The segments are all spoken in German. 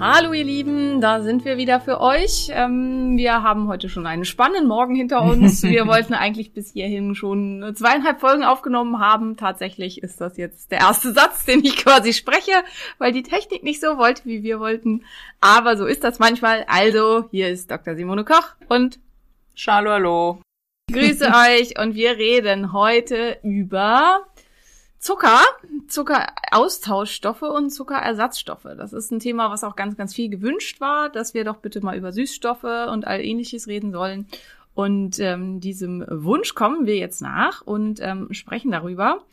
Hallo ihr Lieben, da sind wir wieder für euch. Ähm, wir haben heute schon einen spannenden Morgen hinter uns. Wir wollten eigentlich bis hierhin schon zweieinhalb Folgen aufgenommen haben. Tatsächlich ist das jetzt der erste Satz, den ich quasi spreche, weil die Technik nicht so wollte, wie wir wollten. Aber so ist das manchmal. Also, hier ist Dr. Simone Koch und Schalo, hallo. grüße euch und wir reden heute über Zucker, Zuckeraustauschstoffe und Zuckerersatzstoffe. Das ist ein Thema, was auch ganz, ganz viel gewünscht war, dass wir doch bitte mal über Süßstoffe und all ähnliches reden sollen. Und ähm, diesem Wunsch kommen wir jetzt nach und ähm, sprechen darüber.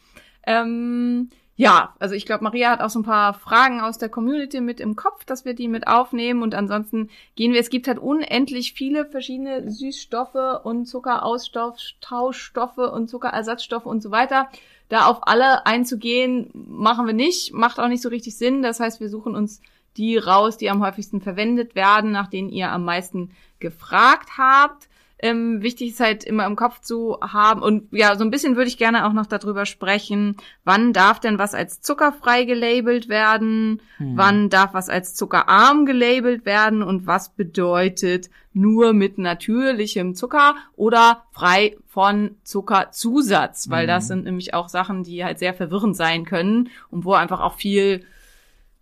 Ähm, ja, also ich glaube, Maria hat auch so ein paar Fragen aus der Community mit im Kopf, dass wir die mit aufnehmen. Und ansonsten gehen wir, es gibt halt unendlich viele verschiedene Süßstoffe und Zuckeraustauschstoffe und Zuckerersatzstoffe und so weiter. Da auf alle einzugehen, machen wir nicht, macht auch nicht so richtig Sinn. Das heißt, wir suchen uns die raus, die am häufigsten verwendet werden, nach denen ihr am meisten gefragt habt. Ähm, wichtig ist halt immer im Kopf zu haben und ja, so ein bisschen würde ich gerne auch noch darüber sprechen, wann darf denn was als zuckerfrei gelabelt werden, Hm. wann darf was als zuckerarm gelabelt werden und was bedeutet nur mit natürlichem Zucker oder frei von Zuckerzusatz, weil Mhm. das sind nämlich auch Sachen, die halt sehr verwirrend sein können und wo einfach auch viel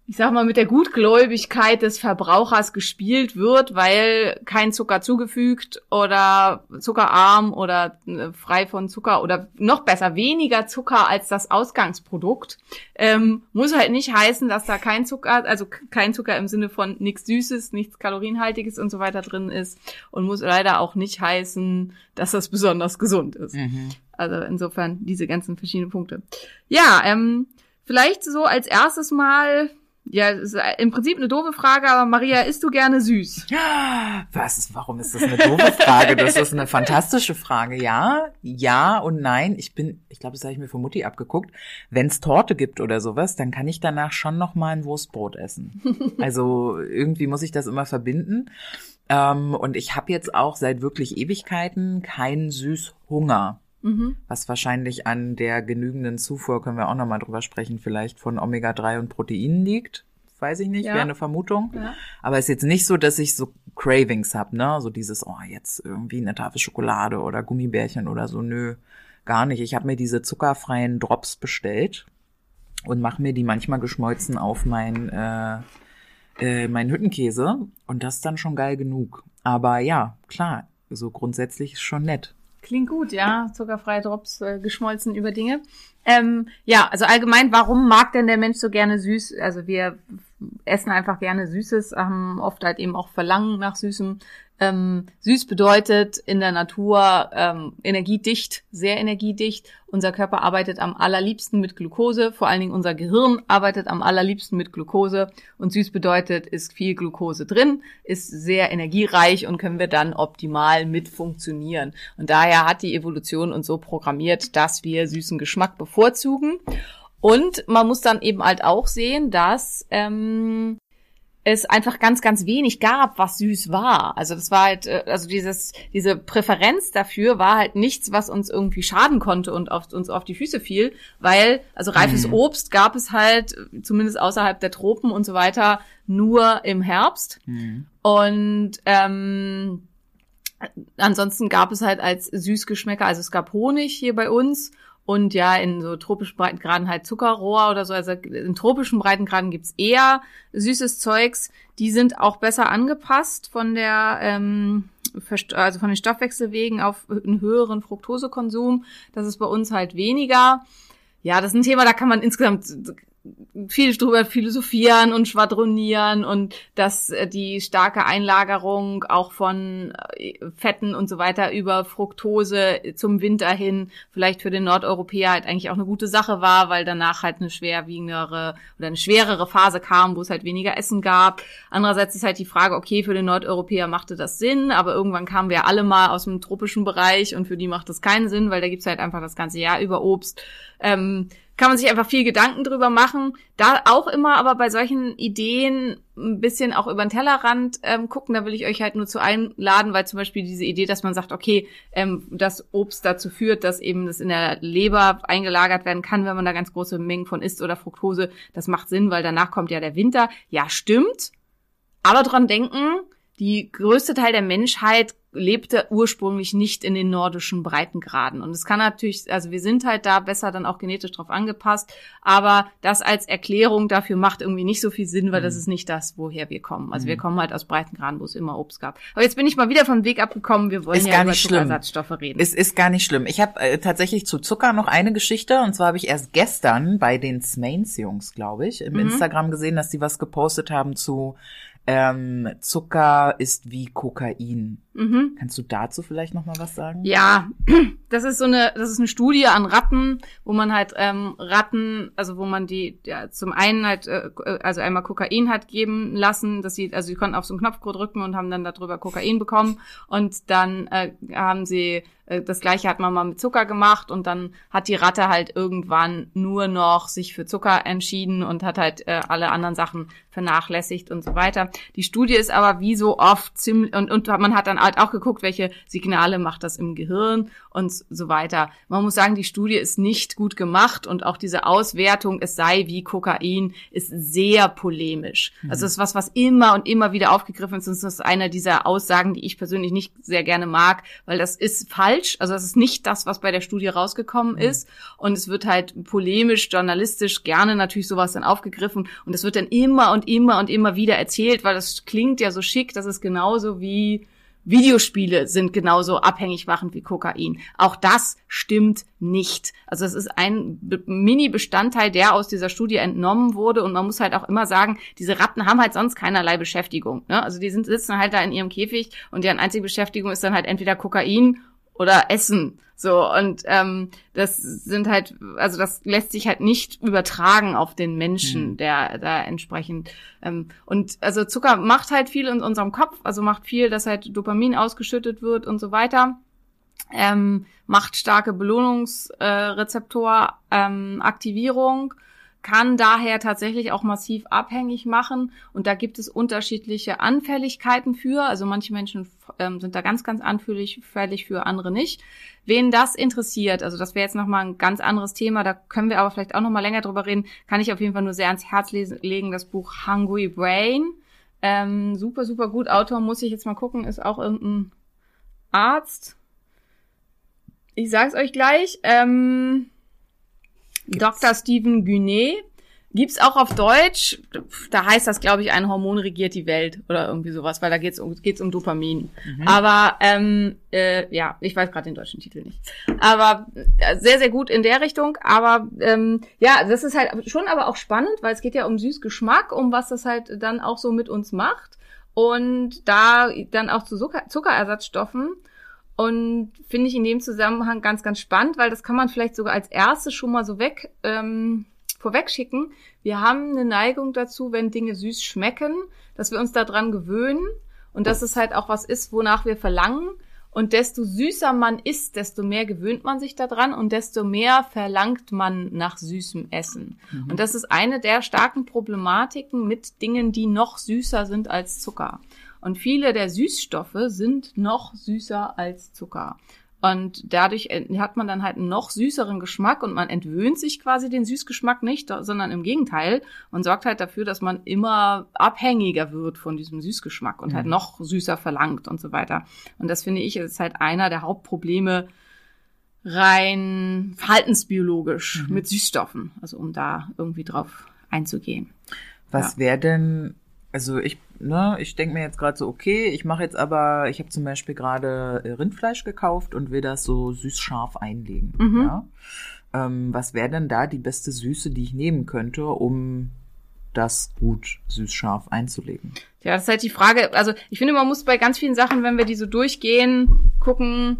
ich sag mal, mit der Gutgläubigkeit des Verbrauchers gespielt wird, weil kein Zucker zugefügt oder zuckerarm oder äh, frei von Zucker oder noch besser weniger Zucker als das Ausgangsprodukt, ähm, muss halt nicht heißen, dass da kein Zucker, also kein Zucker im Sinne von nichts Süßes, nichts Kalorienhaltiges und so weiter drin ist und muss leider auch nicht heißen, dass das besonders gesund ist. Mhm. Also insofern diese ganzen verschiedenen Punkte. Ja, ähm, vielleicht so als erstes mal, ja, ist im Prinzip eine doofe Frage, aber Maria, isst du gerne süß? Was? Warum ist das eine doofe Frage? Das ist eine fantastische Frage. Ja, ja und nein. Ich bin, ich glaube, das habe ich mir von Mutti abgeguckt. Wenn es Torte gibt oder sowas, dann kann ich danach schon noch mal ein Wurstbrot essen. Also irgendwie muss ich das immer verbinden. Ähm, und ich habe jetzt auch seit wirklich Ewigkeiten keinen Süßhunger. Mhm. Was wahrscheinlich an der genügenden Zufuhr, können wir auch noch mal drüber sprechen, vielleicht von Omega-3 und Proteinen liegt. Weiß ich nicht, Ja. wäre eine Vermutung. Ja. Aber es ist jetzt nicht so, dass ich so Cravings hab, ne? So dieses, oh, jetzt irgendwie eine Tafel Schokolade oder Gummibärchen oder so. Nö, gar nicht. Ich habe mir diese zuckerfreien Drops bestellt und mache mir die manchmal geschmolzen auf mein, äh, äh, mein Hüttenkäse. Und das ist dann schon geil genug. Aber ja, klar, so grundsätzlich ist schon nett. Klingt gut, ja. Zuckerfreie Drops äh, geschmolzen über Dinge. Ähm, ja, also allgemein, warum mag denn der Mensch so gerne süß? Also wir essen einfach gerne Süßes, haben oft halt eben auch Verlangen nach Süßem. Ähm, süß bedeutet in der Natur ähm, energiedicht, sehr energiedicht. Unser Körper arbeitet am allerliebsten mit Glucose, vor allen Dingen unser Gehirn arbeitet am allerliebsten mit Glucose. Und süß bedeutet, ist viel Glucose drin, ist sehr energiereich und können wir dann optimal mit funktionieren. Und daher hat die Evolution uns so programmiert, dass wir süßen Geschmack bevorzugen. Und man muss dann eben halt auch sehen, dass ähm, es einfach ganz, ganz wenig gab, was süß war. Also das war halt, äh, also dieses, diese Präferenz dafür war halt nichts, was uns irgendwie schaden konnte und auf, uns auf die Füße fiel, weil, also reifes Mhm. Obst gab es halt, zumindest außerhalb der Tropen und so weiter, nur im Herbst. Mhm. Und ähm, ansonsten gab es halt als Süßgeschmäcker, also es gab Honig hier bei uns und ja in so tropischen Breitengraden halt Zuckerrohr oder so. Also in tropischen Breitengraden gibt's eher süßes Zeugs. Die sind auch besser angepasst von der ähm, also von den Stoffwechselwegen auf einen höheren Fructosekonsum. Das ist bei uns halt weniger. Ja, das ist ein Thema, da kann man insgesamt viel drüber philosophieren und schwadronieren und dass äh, die starke Einlagerung auch von äh, Fetten und so weiter über Fructose zum Winter hin vielleicht für den Nordeuropäer halt eigentlich auch eine gute Sache war, weil danach halt eine schwerwiegendere oder eine schwerere Phase kam, wo es halt weniger Essen gab. Andererseits ist halt die Frage, okay, für den Nordeuropäer machte das Sinn, aber irgendwann kamen wir alle mal aus dem tropischen Bereich und für die macht das keinen Sinn, weil da gibt's halt einfach das ganze Jahr über Obst. Ähm, kann man sich einfach viel Gedanken drüber machen. Da auch immer aber bei solchen Ideen ein bisschen auch über den Tellerrand ähm, gucken. Da will ich euch halt nur zu einladen, weil zum Beispiel diese Idee, dass man sagt, okay, ähm, das Obst dazu führt, dass eben das in der Leber eingelagert werden kann, wenn man da ganz große Mengen von isst oder Fructose. Das macht Sinn, weil danach kommt ja der Winter. Ja, stimmt. Aber dran denken, die größte Teil der Menschheit lebte ursprünglich nicht in den nordischen Breitengraden. Und es kann natürlich, also wir sind halt da besser dann auch genetisch drauf angepasst, aber das als Erklärung dafür macht irgendwie nicht so viel Sinn, weil das ist nicht das, woher wir kommen. Also wir kommen halt aus Breitengraden, wo es immer Obst gab. Aber jetzt bin ich mal wieder vom Weg abgekommen, wir wollen Ist ja gar über nicht schlimm. Zuckerersatzstoffe reden. Es ist gar nicht schlimm. Ich habe äh, tatsächlich zu Zucker noch eine Geschichte und zwar habe ich erst gestern bei den Smains Jungs, glaube ich, im Instagram gesehen, dass die was gepostet haben zu ähm, Zucker ist wie Kokain. Kannst du dazu vielleicht noch mal was sagen? Ja, das ist so eine, das ist eine Studie an Ratten, wo man halt ähm, Ratten, also wo man die ja, zum einen halt, äh, also einmal Kokain hat geben lassen, dass sie, also sie konnten auf so einen Knopf drücken und haben dann darüber Kokain bekommen und dann äh, haben sie äh, das gleiche hat man mal mit Zucker gemacht und dann hat die Ratte halt irgendwann nur noch sich für Zucker entschieden und hat halt äh, alle anderen Sachen vernachlässigt und so weiter. Die Studie ist aber wie so oft ziemlich und, und man hat dann halt auch geguckt, welche Signale macht das im Gehirn und so weiter. Man muss sagen, die Studie ist nicht gut gemacht und auch diese Auswertung, es sei wie Kokain, ist sehr polemisch. Also es ist was, was immer und immer wieder aufgegriffen ist. Und das ist einer dieser Aussagen, die ich persönlich nicht sehr gerne mag, weil das ist falsch. Also das ist nicht das, was bei der Studie rausgekommen ist. Und es wird halt polemisch, journalistisch gerne natürlich sowas dann aufgegriffen. Und es wird dann immer und immer und immer wieder erzählt, weil das klingt ja so schick, das ist genauso wie Videospiele sind genauso abhängig machend wie Kokain. Auch das stimmt nicht. Also es ist ein Be- Mini-Bestandteil, der aus dieser Studie entnommen wurde. Und man muss halt auch immer sagen, diese Ratten haben halt sonst keinerlei Beschäftigung. Ne? Also die sind, sitzen halt da in ihrem Käfig und deren einzige Beschäftigung ist dann halt entweder Kokain oder Essen. So, und ähm, das sind halt, also das lässt sich halt nicht übertragen auf den Menschen, der da entsprechend. Ähm, und also Zucker macht halt viel in unserem Kopf, also macht viel, dass halt Dopamin ausgeschüttet wird und so weiter. Ähm, macht starke Belohnungsrezeptoraktivierung, ähm, Aktivierung, kann daher tatsächlich auch massiv abhängig machen. Und da gibt es unterschiedliche Anfälligkeiten für. Also manche Menschen ähm, sind da ganz, ganz anfällig fällig für, andere nicht. Wen das interessiert, also das wäre jetzt nochmal ein ganz anderes Thema, da können wir aber vielleicht auch nochmal länger drüber reden, kann ich auf jeden Fall nur sehr ans Herz lesen, legen, das Buch Hungry Brain. Ähm, super, super gut. Autor muss ich jetzt mal gucken, ist auch irgendein Arzt. Ich sag's euch gleich. Ähm, Dr. Stephen Gunet. Gibt's auch auf Deutsch. Da heißt das, glaube ich, ein Hormon regiert die Welt oder irgendwie sowas, weil da geht's um, geht's um Dopamin. Aber ähm, äh, ja, ich weiß gerade den deutschen Titel nicht. Aber äh, sehr, sehr gut in der Richtung. Aber ähm, ja, das ist halt schon aber auch spannend, weil es geht ja um Süßgeschmack, um was das halt dann auch so mit uns macht. Und da dann auch zu Zucker, Zuckerersatzstoffen. Und finde ich in dem Zusammenhang ganz, ganz spannend, weil das kann man vielleicht sogar als erstes schon mal so weg ähm, vorwegschicken. Wir haben eine Neigung dazu, wenn Dinge süß schmecken, dass wir uns daran gewöhnen und dass es halt auch was ist, wonach wir verlangen. Und desto süßer man isst, desto mehr gewöhnt man sich daran und desto mehr verlangt man nach süßem Essen. Und das ist eine der starken Problematiken mit Dingen, die noch süßer sind als Zucker. Und viele der Süßstoffe sind noch süßer als Zucker. Und dadurch äh, hat man dann halt einen noch süßeren Geschmack und man entwöhnt sich quasi den Süßgeschmack nicht, sondern im Gegenteil und sorgt halt dafür, dass man immer abhängiger wird von diesem Süßgeschmack und halt noch süßer verlangt und so weiter. Und das finde ich ist halt einer der Hauptprobleme rein verhaltensbiologisch mit Süßstoffen, also um da irgendwie drauf einzugehen. Was wäre denn, also ich, ne, ich denke mir jetzt gerade so, okay, ich mache jetzt aber, ich habe zum Beispiel gerade äh, Rindfleisch gekauft und will das so süß-scharf einlegen. Ja? Ähm, was wäre denn da die beste Süße, die ich nehmen könnte, um das gut süß-scharf einzulegen? Ja, das ist halt die Frage. Also ich finde, man muss bei ganz vielen Sachen, wenn wir die so durchgehen, gucken.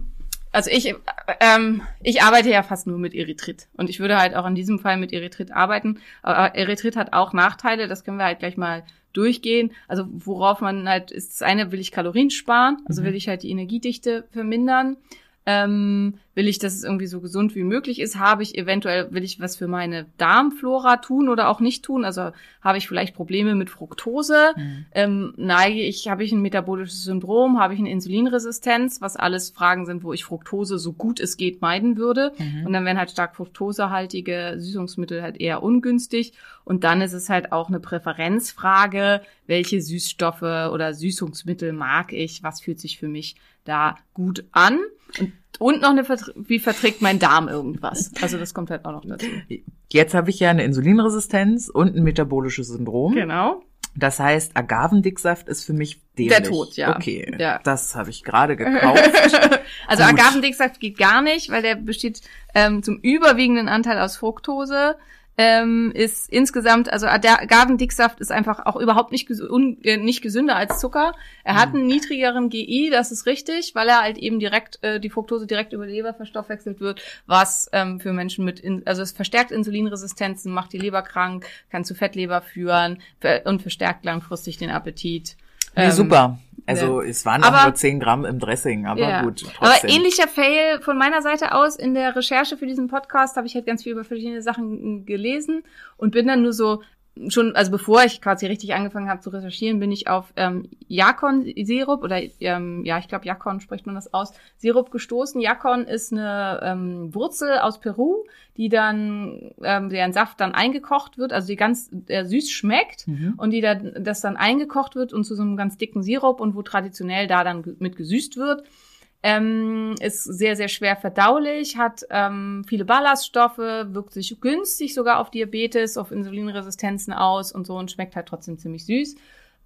Also ich, äh, ähm, ich arbeite ja fast nur mit Erythrit und ich würde halt auch in diesem Fall mit Erythrit arbeiten. Aber Erythrit hat auch Nachteile, das können wir halt gleich mal durchgehen. Also worauf man halt ist, das eine will ich Kalorien sparen, also will ich halt die Energiedichte vermindern. Ähm, will ich, dass es irgendwie so gesund wie möglich ist? Habe ich eventuell, will ich was für meine Darmflora tun oder auch nicht tun? Also habe ich vielleicht Probleme mit Fructose? Ähm, neige ich, habe ich ein metabolisches Syndrom? Habe ich eine Insulinresistenz? Was alles Fragen sind, wo ich Fructose so gut es geht meiden würde. Und dann wären halt stark fruktosehaltige Süßungsmittel halt eher ungünstig. Und dann ist es halt auch eine Präferenzfrage, welche Süßstoffe oder Süßungsmittel mag ich? Was fühlt sich für mich da gut an? Und, und noch eine, Vertr- wie verträgt mein Darm irgendwas? Also das kommt halt auch noch dazu. Jetzt habe ich ja eine Insulinresistenz und ein metabolisches Syndrom. Genau. Das heißt, Agavendicksaft ist für mich dämlich. Der Tod, ja. Okay, Ja. das habe ich gerade gekauft. Also Gut. Agavendicksaft geht gar nicht, weil der besteht ähm, zum überwiegenden Anteil aus Fructose. Ähm, ist insgesamt, also der Agavendicksaft ist einfach auch überhaupt nicht, ges un äh, nicht gesünder als Zucker. Er Hm. hat einen niedrigeren GI, das ist richtig, weil er halt eben direkt äh, die Fructose direkt über die Leber verstoffwechselt wird, was ähm, für Menschen mit, in, also es verstärkt Insulinresistenzen, macht die Leber krank, kann zu Fettleber führen ver und verstärkt langfristig den Appetit. Nee, Ähm, super. Also es waren auch aber- nur 10 Gramm im Dressing, aber ja. gut. Trotzdem. Aber ähnlicher Fail von meiner Seite aus in der Recherche für diesen Podcast habe ich halt ganz viel über verschiedene Sachen gelesen und bin dann nur so schon, also bevor ich quasi richtig angefangen habe zu recherchieren, bin ich auf ähm, Jakon-Sirup oder ähm, ja, ich glaube Jakon spricht man das aus, Sirup gestoßen. Jakon ist eine ähm, Wurzel aus Peru, die dann, ähm, deren Saft dann eingekocht wird, also die ganz äh, süß schmeckt Mhm. und die dann, das dann eingekocht wird und zu so einem ganz dicken Sirup und wo traditionell da dann mit gesüßt wird. Ähm, ist sehr, sehr schwer verdaulich, hat ähm, viele Ballaststoffe, wirkt sich günstig sogar auf Diabetes, auf Insulinresistenzen aus und so und schmeckt halt trotzdem ziemlich süß.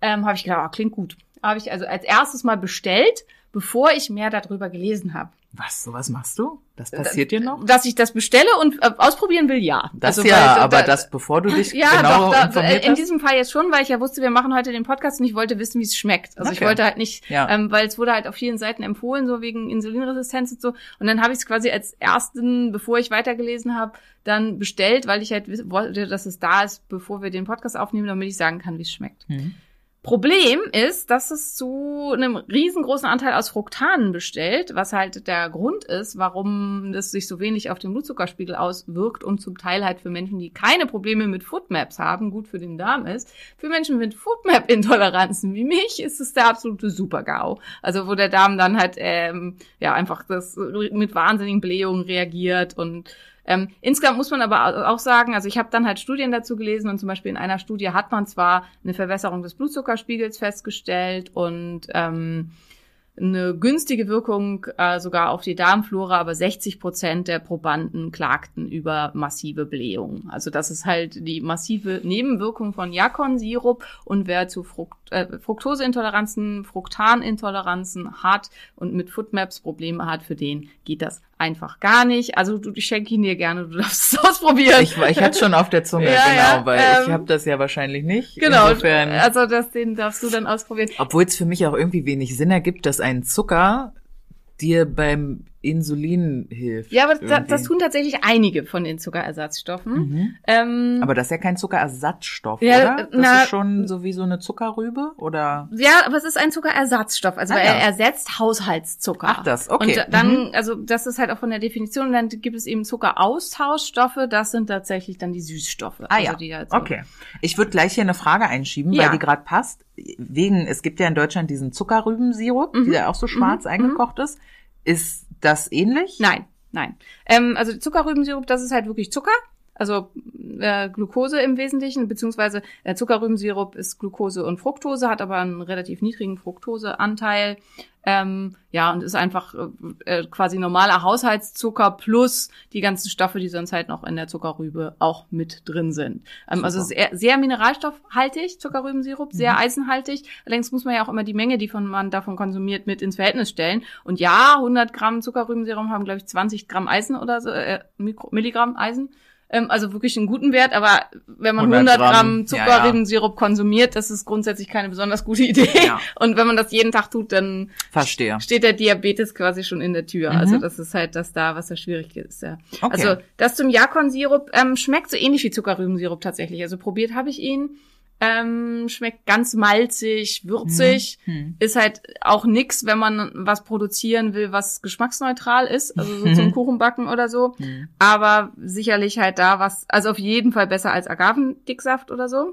Ähm, habe ich gedacht, ah, klingt gut. Habe ich also als erstes mal bestellt, bevor ich mehr darüber gelesen habe. Was, sowas machst du? Das passiert dir noch? Dass ich das bestelle und äh, ausprobieren will, ja. Das Also, ja, weil aber da- das, bevor du dich ja, genau doch, da, informiert in hast? diesem Fall jetzt schon, weil ich ja wusste, wir machen heute den Podcast und ich wollte wissen, wie es schmeckt. Also ich Okay. wollte halt nicht, Ja. ähm, weil es wurde halt auf vielen Seiten empfohlen, so wegen Insulinresistenz und so. Und dann habe ich es quasi als ersten, bevor ich weitergelesen habe, dann bestellt, weil ich halt wollte, dass es da ist, bevor wir den Podcast aufnehmen, damit ich sagen kann, wie es schmeckt. Mhm. Problem ist, dass es zu einem riesengroßen Anteil aus Fruktanen bestellt, was halt der Grund ist, warum das sich so wenig auf den Blutzuckerspiegel auswirkt und zum Teil halt für Menschen, die keine Probleme mit Foodmaps haben, gut für den Darm ist. Für Menschen mit Foodmap-Intoleranzen wie mich ist es der absolute Super-GAU. Also wo der Darm dann halt ähm, ja einfach das mit wahnsinnigen Blähungen reagiert und ähm, insgesamt muss man aber auch sagen, also ich habe dann halt Studien dazu gelesen und zum Beispiel in einer Studie hat man zwar eine Verwässerung des Blutzuckerspiegels festgestellt und ähm, eine günstige Wirkung äh, sogar auf die Darmflora, aber 60 Prozent der Probanden klagten über massive Blähungen. Also das ist halt die massive Nebenwirkung von Jakon-Sirup und wer zu Frukt, äh, Fructoseintoleranzen, Fruktanintoleranzen hat und mit Foodmaps Probleme hat, für den geht das einfach gar nicht. Also du, ich schenke ihn dir gerne, du darfst es ausprobieren. Ich, ich hatte schon auf der Zunge, Ja, genau, ja, weil ich ähm, habe das ja wahrscheinlich nicht. genau, Insofern, also das, den darfst du dann ausprobieren. obwohl es für mich auch irgendwie wenig Sinn ergibt, dass ein Zucker dir beim Insulin hilft. Ja, aber da, das tun tatsächlich einige von den Zuckerersatzstoffen. Mhm. Ähm, Aber das ist ja kein Zuckerersatzstoff, Ja, oder? Das na- ist schon so wie so eine Zuckerrübe, oder? Ja, aber es ist ein Zuckerersatzstoff. Also Ah, er ja. ersetzt Haushaltszucker. Ach, das, okay. Und dann, Mhm. also das ist halt auch von der Definition, dann gibt es eben Zuckeraustauschstoffe, das sind tatsächlich dann die Süßstoffe. Ah also ja, halt so- okay. Ich würde gleich hier eine Frage einschieben, Ja. weil die gerade passt. Wegen, es gibt ja in Deutschland diesen Zuckerrübensirup, Mhm. der auch so schwarz eingekocht ist. Ist das ähnlich? Nein, nein. Ähm, also Zuckerrübensirup, das ist halt wirklich Zucker. Also äh, Glucose im Wesentlichen, beziehungsweise der Zuckerrübensirup ist Glucose und Fructose, hat aber einen relativ niedrigen Fructoseanteil. Ähm, ja, und ist einfach äh, quasi normaler Haushaltszucker plus die ganzen Stoffe, die sonst halt noch in der Zuckerrübe auch mit drin sind. Ähm, also sehr, sehr mineralstoffhaltig, Zuckerrübensirup, sehr Mhm. eisenhaltig. Allerdings muss man ja auch immer die Menge, die von man davon konsumiert, mit ins Verhältnis stellen. Und ja, 100 Gramm Zuckerrübensirup haben, glaube ich, 20 Gramm Eisen oder so, äh, Mikro Milligramm Eisen. Ähm, also wirklich einen guten Wert, aber wenn man 100 100 Gramm, Gramm, ja, Zuckerrübensirup konsumiert, das ist grundsätzlich keine besonders gute Idee. Ja. Und wenn man das jeden Tag tut, dann Verstehe. steht der Diabetes quasi schon in der Tür. Mhm. Also das ist halt das da, was da schwierig ist. Ja. Okay. Also das zum Jakon-Sirup ähm, schmeckt so ähnlich wie Zuckerrübensirup tatsächlich. Also probiert habe ich ihn. Ähm, schmeckt ganz malzig, würzig. Hm. Ist halt auch nix, wenn man was produzieren will, was geschmacksneutral ist. Also so zum Mhm. Kuchenbacken oder so. Hm. Aber sicherlich halt da was, also auf jeden Fall besser als Agavendicksaft oder so.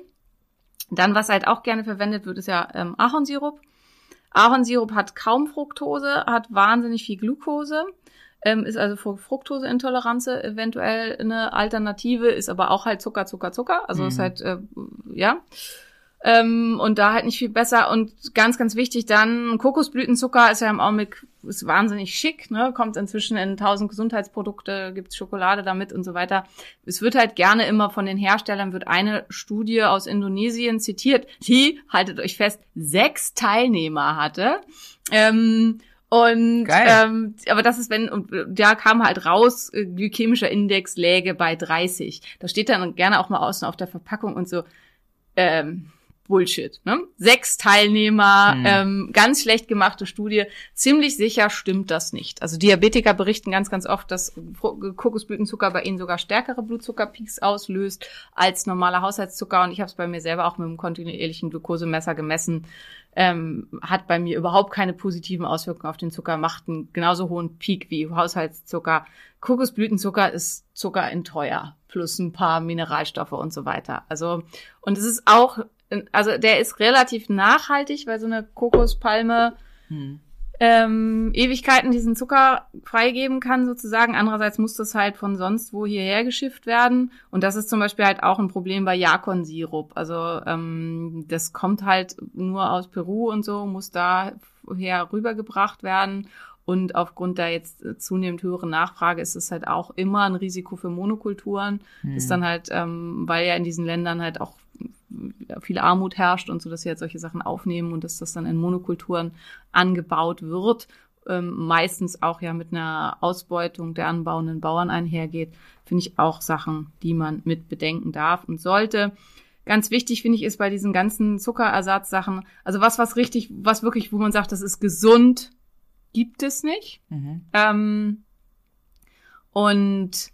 Dann, was halt auch gerne verwendet wird, ist ja ähm, Ahornsirup. Ahornsirup hat kaum Fructose, hat wahnsinnig viel Glucose, ähm, ist also für Fructoseintoleranz eventuell eine Alternative, ist aber auch halt Zucker, Zucker, Zucker. Also ist Mhm. halt, äh, ja. Ähm, und da halt nicht viel besser. Und ganz, ganz wichtig dann, Kokosblütenzucker ist ja im Augenblick ist wahnsinnig schick, ne? kommt inzwischen in tausend Gesundheitsprodukte, gibt's Schokolade damit und so weiter. Es wird halt gerne immer von den Herstellern, wird eine Studie aus Indonesien zitiert, die, haltet euch fest, sechs Teilnehmer hatte. Ähm, und Geil. ähm, aber das ist wenn und da kam halt raus äh, glykämischer Index läge bei 30. Da steht dann gerne auch mal außen auf der Verpackung und so ähm, Bullshit. Ne? Sechs Teilnehmer, Hm. ähm, ganz schlecht gemachte Studie. Ziemlich sicher stimmt das nicht. Also Diabetiker berichten ganz, ganz oft, dass Kokosblütenzucker bei ihnen sogar stärkere Blutzuckerpeaks auslöst als normaler Haushaltszucker. Und ich habe es bei mir selber auch mit einem kontinuierlichen Glukosemesser gemessen. Ähm, hat bei mir überhaupt keine positiven Auswirkungen auf den Zucker, macht einen genauso hohen Peak wie Haushaltszucker. Kokosblütenzucker ist Zucker in teuer, plus ein paar Mineralstoffe und so weiter. Also, und es ist auch, also der ist relativ nachhaltig, weil so eine Kokospalme Hm. ähm, Ewigkeiten diesen Zucker freigeben kann sozusagen. Andererseits muss das halt von sonst wo hierher geschifft werden. Und das ist zum Beispiel halt auch ein Problem bei Jakon-Sirup. Also ähm, das kommt halt nur aus Peru und so, muss daher rübergebracht werden. Und aufgrund der jetzt zunehmend höheren Nachfrage ist es halt auch immer ein Risiko für Monokulturen. Hm. Ist dann halt, ähm, weil ja in diesen Ländern halt auch viel Armut herrscht und so, dass sie halt solche Sachen aufnehmen und dass das dann in Monokulturen angebaut wird, ähm, meistens auch ja mit einer Ausbeutung der anbauenden Bauern einhergeht, finde ich auch Sachen, die man mit bedenken darf und sollte. Ganz wichtig finde ich ist bei diesen ganzen Zuckerersatzsachen, also was, was richtig, was wirklich, wo man sagt, das ist gesund, gibt es nicht. Mhm. Ähm, und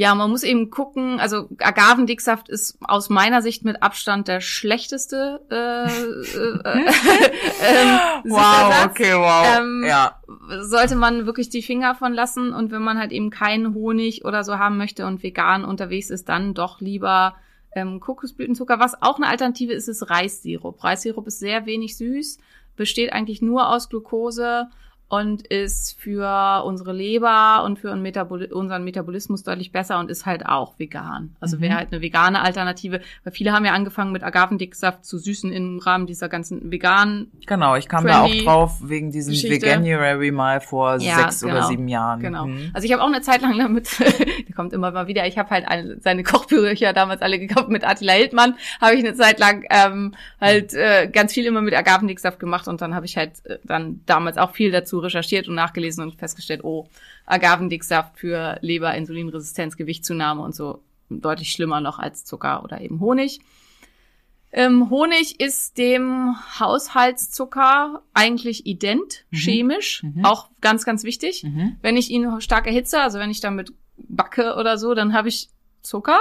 ja, man muss eben gucken, also Agavendicksaft ist aus meiner Sicht mit Abstand der schlechteste äh, äh, ähm, Wow, Süßersatz. okay, wow. Ähm, ja. sollte man wirklich die Finger von lassen und wenn man halt eben keinen Honig oder so haben möchte und vegan unterwegs ist, dann doch lieber ähm, Kokosblütenzucker. Was auch eine Alternative ist, ist Reissirup. Reissirup ist sehr wenig süß, besteht eigentlich nur aus Glucose und ist für unsere Leber und für unseren, Metaboli unseren Metabolismus deutlich besser und ist halt auch vegan. Also Mhm. wäre halt eine vegane Alternative, weil viele haben ja angefangen mit Agavendicksaft zu süßen im Rahmen dieser ganzen veganen Genau, ich kam da auch drauf wegen diesem Geschichte. Veganuary mal vor Ja, sechs oder genau. sieben Jahren. Genau. Mhm. Also ich habe auch eine Zeit lang damit, der kommt immer mal wieder, ich habe halt alle, seine Kochbücher damals alle gekauft mit Attila Hildmann, habe ich eine Zeit lang ähm, halt äh, ganz viel immer mit Agavendicksaft gemacht und dann habe ich halt äh, dann damals auch viel dazu recherchiert und nachgelesen und festgestellt, oh, Agavendicksaft für Leber, Insulinresistenz, Gewichtszunahme und so deutlich schlimmer noch als Zucker oder eben Honig. Ähm, Honig ist dem Haushaltszucker eigentlich ident, Mhm. chemisch, Mhm. auch ganz, ganz wichtig. Mhm. Wenn ich ihn stark erhitze, also wenn ich damit backe oder so, dann habe ich Zucker,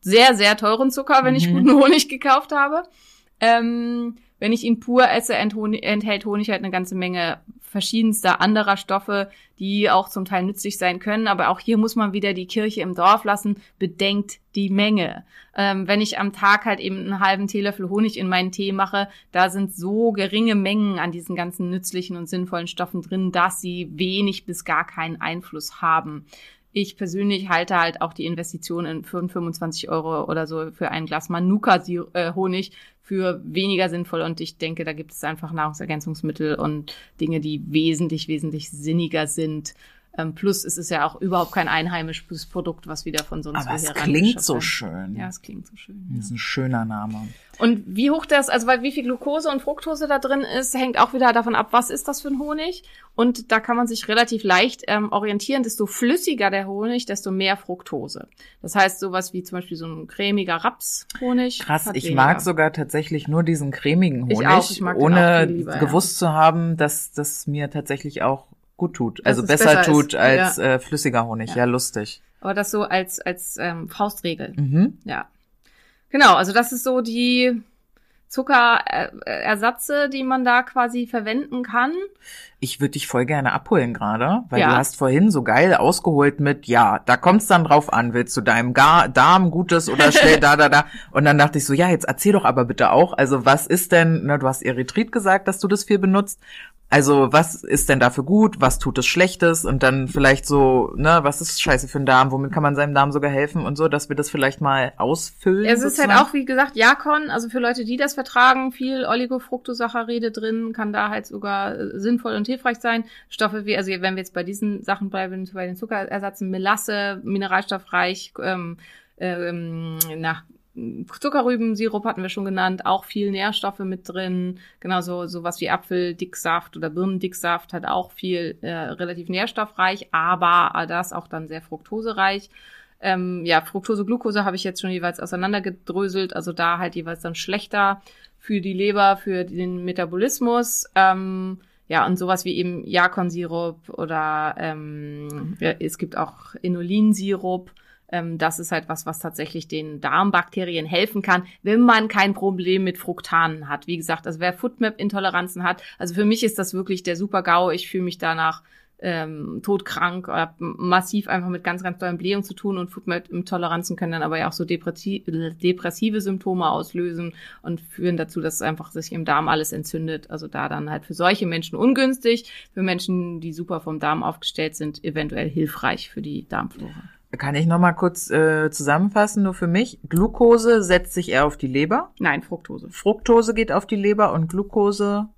sehr, sehr teuren Zucker, wenn ich Mhm. guten Honig gekauft habe. Ähm, wenn ich ihn pur esse, enthält Honig halt eine ganze Menge verschiedenster anderer Stoffe, die auch zum Teil nützlich sein können. Aber auch hier muss man wieder die Kirche im Dorf lassen. Bedenkt die Menge. Ähm, wenn ich am Tag halt eben einen halben Teelöffel Honig in meinen Tee mache, da sind so geringe Mengen an diesen ganzen nützlichen und sinnvollen Stoffen drin, dass sie wenig bis gar keinen Einfluss haben. Ich persönlich halte halt auch die Investition in 25 Euro oder so für ein Glas Manuka-Honig für weniger sinnvoll und ich denke, da gibt es einfach Nahrungsergänzungsmittel und Dinge, die wesentlich, wesentlich sinniger sind. Ähm, plus es ist ja auch überhaupt kein einheimisches Produkt, was wieder von sonst Aber es klingt so schön. Ja, es klingt so schön. Das ist ein schöner Name. Und wie hoch das, also weil wie viel Glucose und Fructose da drin ist, hängt auch wieder davon ab, was ist das für ein Honig. Und da kann man sich relativ leicht ähm, orientieren. Desto flüssiger der Honig, desto mehr Fructose. Das heißt, sowas wie zum Beispiel so ein cremiger Rapshonig. Krass, ich weniger. mag sogar tatsächlich nur diesen cremigen Ich Honig, auch, ich mag ohne lieber, ja. gewusst zu haben, dass das mir tatsächlich auch gut tut. Also es besser, besser tut ist, als ja. äh, flüssiger Honig. Ja, Ja. lustig. Aber das so als, als ähm, Faustregel. Mhm. Ja. Genau, also das ist so die Zuckerersatze, die man da quasi verwenden kann. Ich würde dich voll gerne abholen gerade, weil Ja. du hast vorhin so geil ausgeholt mit, ja, da kommt's dann drauf an, willst du deinem Ga Darm Gutes oder schnell da, da, da. Und dann dachte ich so, ja, jetzt erzähl doch aber bitte auch, also was ist denn, ne, du hast Erythrit gesagt, dass du das viel benutzt. Also was ist denn dafür gut, was tut es Schlechtes und dann vielleicht so, ne, was ist scheiße für den Darm, womit kann man seinem Darm sogar helfen und so, dass wir das vielleicht mal ausfüllen. Es ist halt auch, wie gesagt, Jakon, also für Leute, die das vertragen, viel Oligofructosaccharide drin, kann da halt sogar äh, sinnvoll und hilfreich sein. Stoffe wie, also wenn wir jetzt bei diesen Sachen bleiben, bei den Zuckerersatzen, Melasse, mineralstoffreich, ähm, ähm, na, Zuckerrübensirup hatten wir schon genannt, auch viel Nährstoffe mit drin, genauso sowas wie Apfeldicksaft oder Birnendicksaft hat auch viel äh, relativ nährstoffreich, aber das auch dann sehr fruktosereich. Ähm, ja, Fructose, Glucose habe ich jetzt schon jeweils auseinandergedröselt, also da halt jeweils dann schlechter für die Leber, für den Metabolismus. Ähm, ja, und sowas wie eben Jakonsirup oder ähm, ja, es gibt auch Inulinsirup. Ähm, das ist halt was, was tatsächlich den Darmbakterien helfen kann, wenn man kein Problem mit Fruktanen hat. Wie gesagt, also wer Foodmap-Intoleranzen hat, also für mich ist das wirklich der Super-GAU. Ich fühle mich danach ähm, todkrank, hab massiv einfach mit ganz, ganz tollen Blähungen zu tun und Foodmap-Intoleranzen können dann aber ja auch so depressi depressive Symptome auslösen und führen dazu, dass einfach sich im Darm alles entzündet. Also da dann halt für solche Menschen ungünstig, für Menschen, die super vom Darm aufgestellt sind, eventuell hilfreich für die Darmflora. Kann ich noch mal kurz äh, zusammenfassen, nur für mich. Glucose setzt sich eher auf die Leber. Nein, Fructose. Fructose geht auf die Leber und Glucose.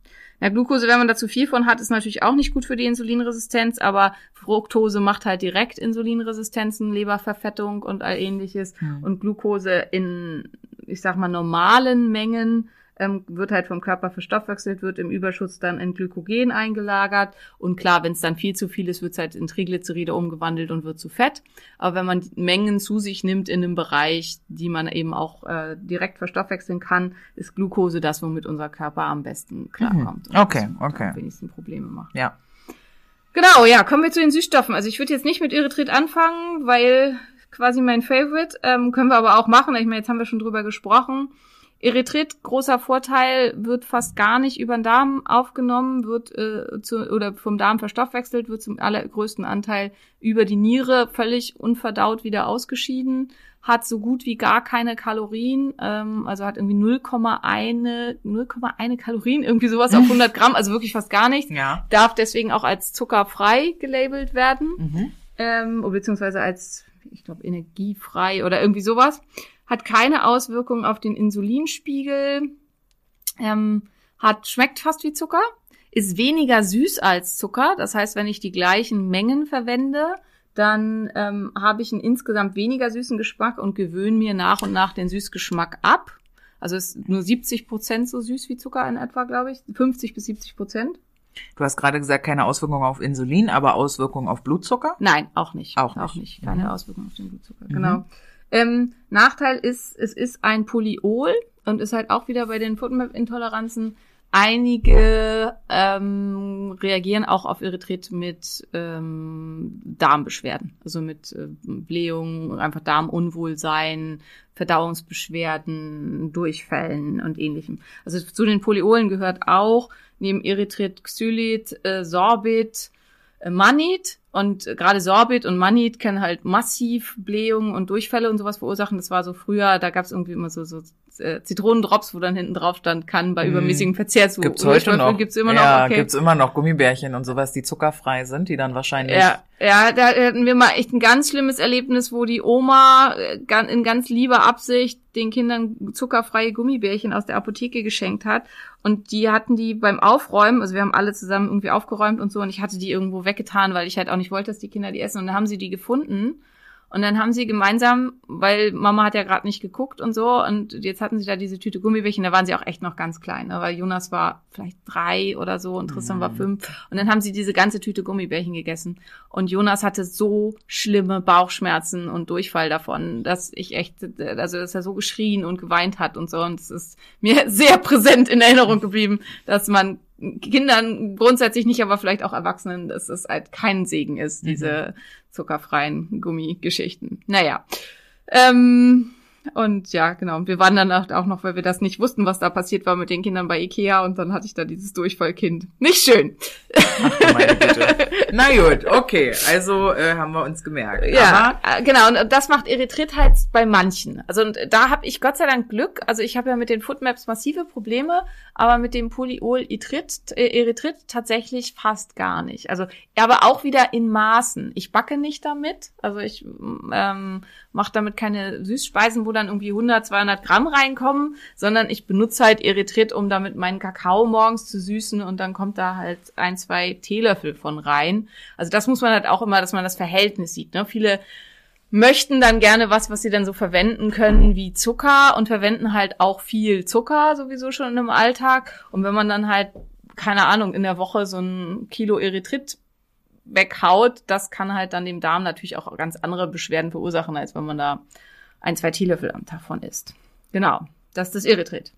Ja, Glucose, wenn man da zu viel von hat, ist natürlich auch nicht gut für die Insulinresistenz, aber Fructose macht halt direkt Insulinresistenzen, Leberverfettung und all ähnliches. Hm. Und Glucose in, ich sag mal, normalen Mengen ähm, wird halt vom Körper verstoffwechselt, wird im Überschuss dann in Glykogen eingelagert. Und klar, wenn es dann viel zu viel ist, wird es halt in Triglyceride umgewandelt und wird zu Fett. Aber wenn man Mengen zu sich nimmt in einem Bereich, die man eben auch äh, direkt verstoffwechseln kann, ist Glucose das, womit unser Körper am besten klarkommt. Und Okay, okay. Am wenigsten Probleme macht. Ja. Genau, ja, kommen wir zu den Süßstoffen. Also ich würde jetzt nicht mit Erythrit anfangen, weil quasi mein Favorite, ähm, können wir aber auch machen. Ich meine, jetzt haben wir schon drüber gesprochen. Erythrit, großer Vorteil, wird fast gar nicht über den Darm aufgenommen, wird äh, zu, oder vom Darm verstoffwechselt, wird zum allergrößten Anteil über die Niere völlig unverdaut wieder ausgeschieden, hat so gut wie gar keine Kalorien, ähm, also hat irgendwie 0,1 0,1 Kalorien, irgendwie sowas auf 100 Gramm, also wirklich fast gar nichts Ja. darf deswegen auch als zuckerfrei gelabelt werden, Mhm. ähm, beziehungsweise als, ich glaube, energiefrei oder irgendwie sowas. Hat keine Auswirkungen auf den Insulinspiegel, ähm, hat, schmeckt fast wie Zucker, ist weniger süß als Zucker. Das heißt, wenn ich die gleichen Mengen verwende, dann ähm, habe ich einen insgesamt weniger süßen Geschmack und gewöhne mir nach und nach den Süßgeschmack ab. Also ist nur 70 Prozent so süß wie Zucker in etwa, glaube ich. 50 bis 70 Prozent. Du hast gerade gesagt, keine Auswirkungen auf Insulin, aber Auswirkungen auf Blutzucker. Nein, auch nicht. Auch Auch nicht. nicht. Keine Mhm. Auswirkungen auf den Blutzucker. Genau. Ähm, Nachteil ist, es ist ein Polyol und ist halt auch wieder bei den FODMAP-Intoleranzen. Einige ähm, reagieren auch auf Erythrit mit ähm, Darmbeschwerden, also mit äh, Blähungen, einfach Darmunwohlsein, Verdauungsbeschwerden, Durchfällen und ähnlichem. Also zu den Polyolen gehört auch neben Erythrit, Xylit, äh, Sorbit, Manit und gerade Sorbit und Manit können halt massiv Blähungen und Durchfälle und sowas verursachen. Das war so früher, da gab es irgendwie immer so, so äh, Zitronendrops, wo dann hinten drauf stand, kann bei übermäßigem Verzehr zu Mhm. Gibt's heute noch. Gibt's immer noch, Ja, okay. gibt's immer noch Gummibärchen und sowas, die zuckerfrei sind, die dann wahrscheinlich. Ja, ja, da hatten wir mal echt ein ganz schlimmes Erlebnis, wo die Oma äh, in ganz lieber Absicht den Kindern zuckerfreie Gummibärchen aus der Apotheke geschenkt hat. Und die hatten die beim Aufräumen, also wir haben alle zusammen irgendwie aufgeräumt und so, und ich hatte die irgendwo weggetan, weil ich halt auch nicht wollte, dass die Kinder die essen. Und dann haben sie die gefunden. Und dann haben sie gemeinsam, weil Mama hat ja gerade nicht geguckt und so, und jetzt hatten sie da diese Tüte Gummibärchen, da waren sie auch echt noch ganz klein, ne? weil Jonas war vielleicht drei oder so und Tristan war fünf. Und dann haben sie diese ganze Tüte Gummibärchen gegessen. Und Jonas hatte so schlimme Bauchschmerzen und Durchfall davon, dass ich echt, also dass er so geschrien und geweint hat und so. Und es ist mir sehr präsent in Erinnerung geblieben, dass man Kindern grundsätzlich nicht, aber vielleicht auch Erwachsenen, dass es halt kein Segen ist, diese zuckerfreien Gummigeschichten. Naja. Ähm, und ja, genau. Und wir waren dann auch noch, weil wir das nicht wussten, was da passiert war mit den Kindern bei Ikea und dann hatte ich da dieses Durchfallkind. Nicht schön. Ach, meine Güte. Na gut, okay. Also äh, haben wir uns gemerkt. Ja, Aber äh, genau. Und das macht Erythrit halt bei manchen. Also und da habe ich Gott sei Dank Glück. Also ich habe ja mit den Footmaps massive Probleme, aber mit dem Polyol-Erythrit äh, tatsächlich fast gar nicht. Also aber auch wieder in Maßen. Ich backe nicht damit. Also ich ähm, mache damit keine Süßspeisen, wo dann irgendwie 100, 200 Gramm reinkommen, sondern ich benutze halt Erythrit, um damit meinen Kakao morgens zu süßen und dann kommt da halt ein, zwei Teelöffel von rein. Also das muss man halt auch immer, dass man das Verhältnis sieht. Ne? Viele möchten dann gerne was, was sie dann so verwenden können wie Zucker und verwenden halt auch viel Zucker sowieso schon im Alltag. Und wenn man dann halt, keine Ahnung, in der Woche so ein Kilo Erythrit weghaut, das kann halt dann dem Darm natürlich auch ganz andere Beschwerden verursachen, als wenn man da ein, zwei Teelöffel am Tag von isst. Genau, das ist das Erythrit.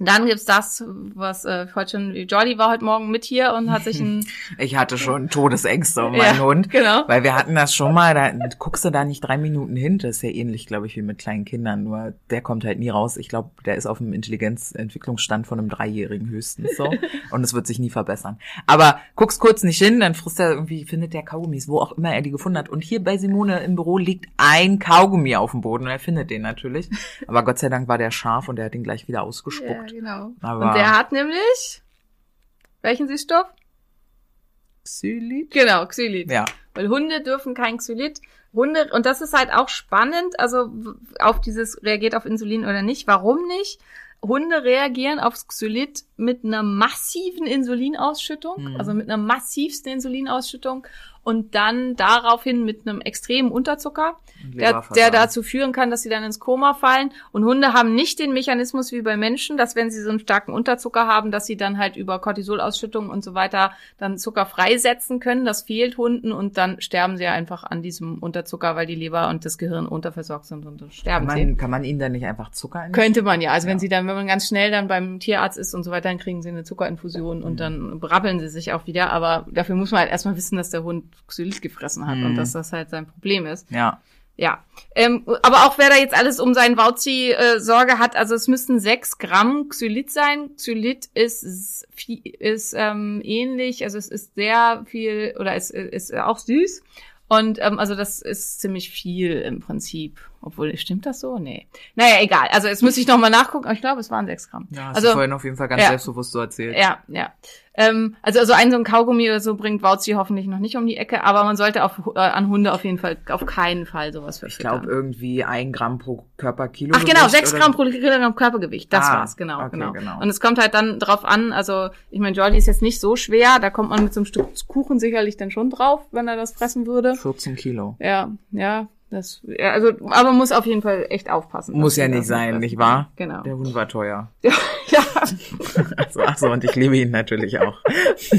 Dann gibt's das, was äh, heute schon, Jordi war heute Morgen mit hier und hat sich ein ich hatte schon Todesängste um meinen Ja, Hund. genau. Weil wir hatten das schon mal, da guckst du da nicht drei Minuten hin. Das ist ja ähnlich, glaube ich, wie mit kleinen Kindern. Nur der kommt halt nie raus. Ich glaube, der ist auf dem Intelligenzentwicklungsstand von einem Dreijährigen höchstens so. Und es wird sich nie verbessern. Aber guckst kurz nicht hin, dann frisst er irgendwie, findet der Kaugummis, wo auch immer er die gefunden hat. Und hier bei Simone im Büro liegt ein Kaugummi auf dem Boden und er findet den natürlich. Aber Gott sei Dank war der scharf und er hat ihn gleich wieder ausgespuckt. Ja, genau. Aber- und der hat nämlich welchen Süßstoff? Xylit? Genau, Xylit. Ja. Weil Hunde dürfen kein Xylit. Hunde, und das ist halt auch spannend, also auf dieses reagiert auf Insulin oder nicht. Warum nicht? Hunde reagieren aufs Xylit mit einer massiven Insulinausschüttung, Mhm. also mit einer massivsten Insulinausschüttung und dann daraufhin mit einem extremen Unterzucker, der, der dazu führen kann, dass sie dann ins Koma fallen. Und Hunde haben nicht den Mechanismus wie bei Menschen, dass wenn sie so einen starken Unterzucker haben, dass sie dann halt über Cortisolausschüttung und so weiter dann Zucker freisetzen können. Das fehlt Hunden und dann sterben sie einfach an diesem Unterzucker, weil die Leber und das Gehirn unterversorgt sind und dann Kann sterben sie. man, kann man ihnen dann nicht einfach Zucker in Könnte man ja. Also wenn Ja. sie dann, wenn man ganz schnell dann beim Tierarzt ist und so weiter, dann kriegen sie eine Zuckerinfusion Mhm. und dann brabbeln sie sich auch wieder. Aber dafür muss man halt erstmal wissen, dass der Hund Xylit gefressen hat und Mhm. dass das halt sein Problem ist. Ja. Ja, ähm, aber auch wer da jetzt alles um seinen Wauzi äh, Sorge hat, also es müssten sechs Gramm Xylit sein. Xylit ist ist, ist ähm, ähnlich, also es ist sehr viel oder es ist auch süß und ähm, also das ist ziemlich viel im Prinzip. Obwohl, stimmt das so? Nee. Naja, egal. Also jetzt müsste ich noch mal nachgucken, aber ich glaube, es waren sechs Gramm. Ja, hast also du vorhin auf jeden Fall ganz ja. selbstbewusst so erzählt. ja, ja. Ähm, also, also ein so ein Kaugummi oder so bringt Wauzi hoffentlich noch nicht um die Ecke, aber man sollte auf, äh, an Hunde auf jeden Fall, auf keinen Fall sowas Ich verfüttern. glaube irgendwie ein Gramm pro Körperkilo. Ach genau, sechs Gramm pro Kilogramm Körpergewicht. Das Ah, war's, genau, okay, genau, genau. Und es kommt halt dann drauf an, also ich meine, Jordi ist jetzt nicht so schwer, da kommt man mit so einem Stück Kuchen sicherlich dann schon drauf, wenn er das fressen würde. 14 Kilo. Ja, ja, das, also, aber muss auf jeden Fall echt aufpassen. Muss ja nicht sein, fressen nicht wahr? Genau. Der Hund war teuer. ja, Also, ach so, und ich liebe ihn natürlich auch.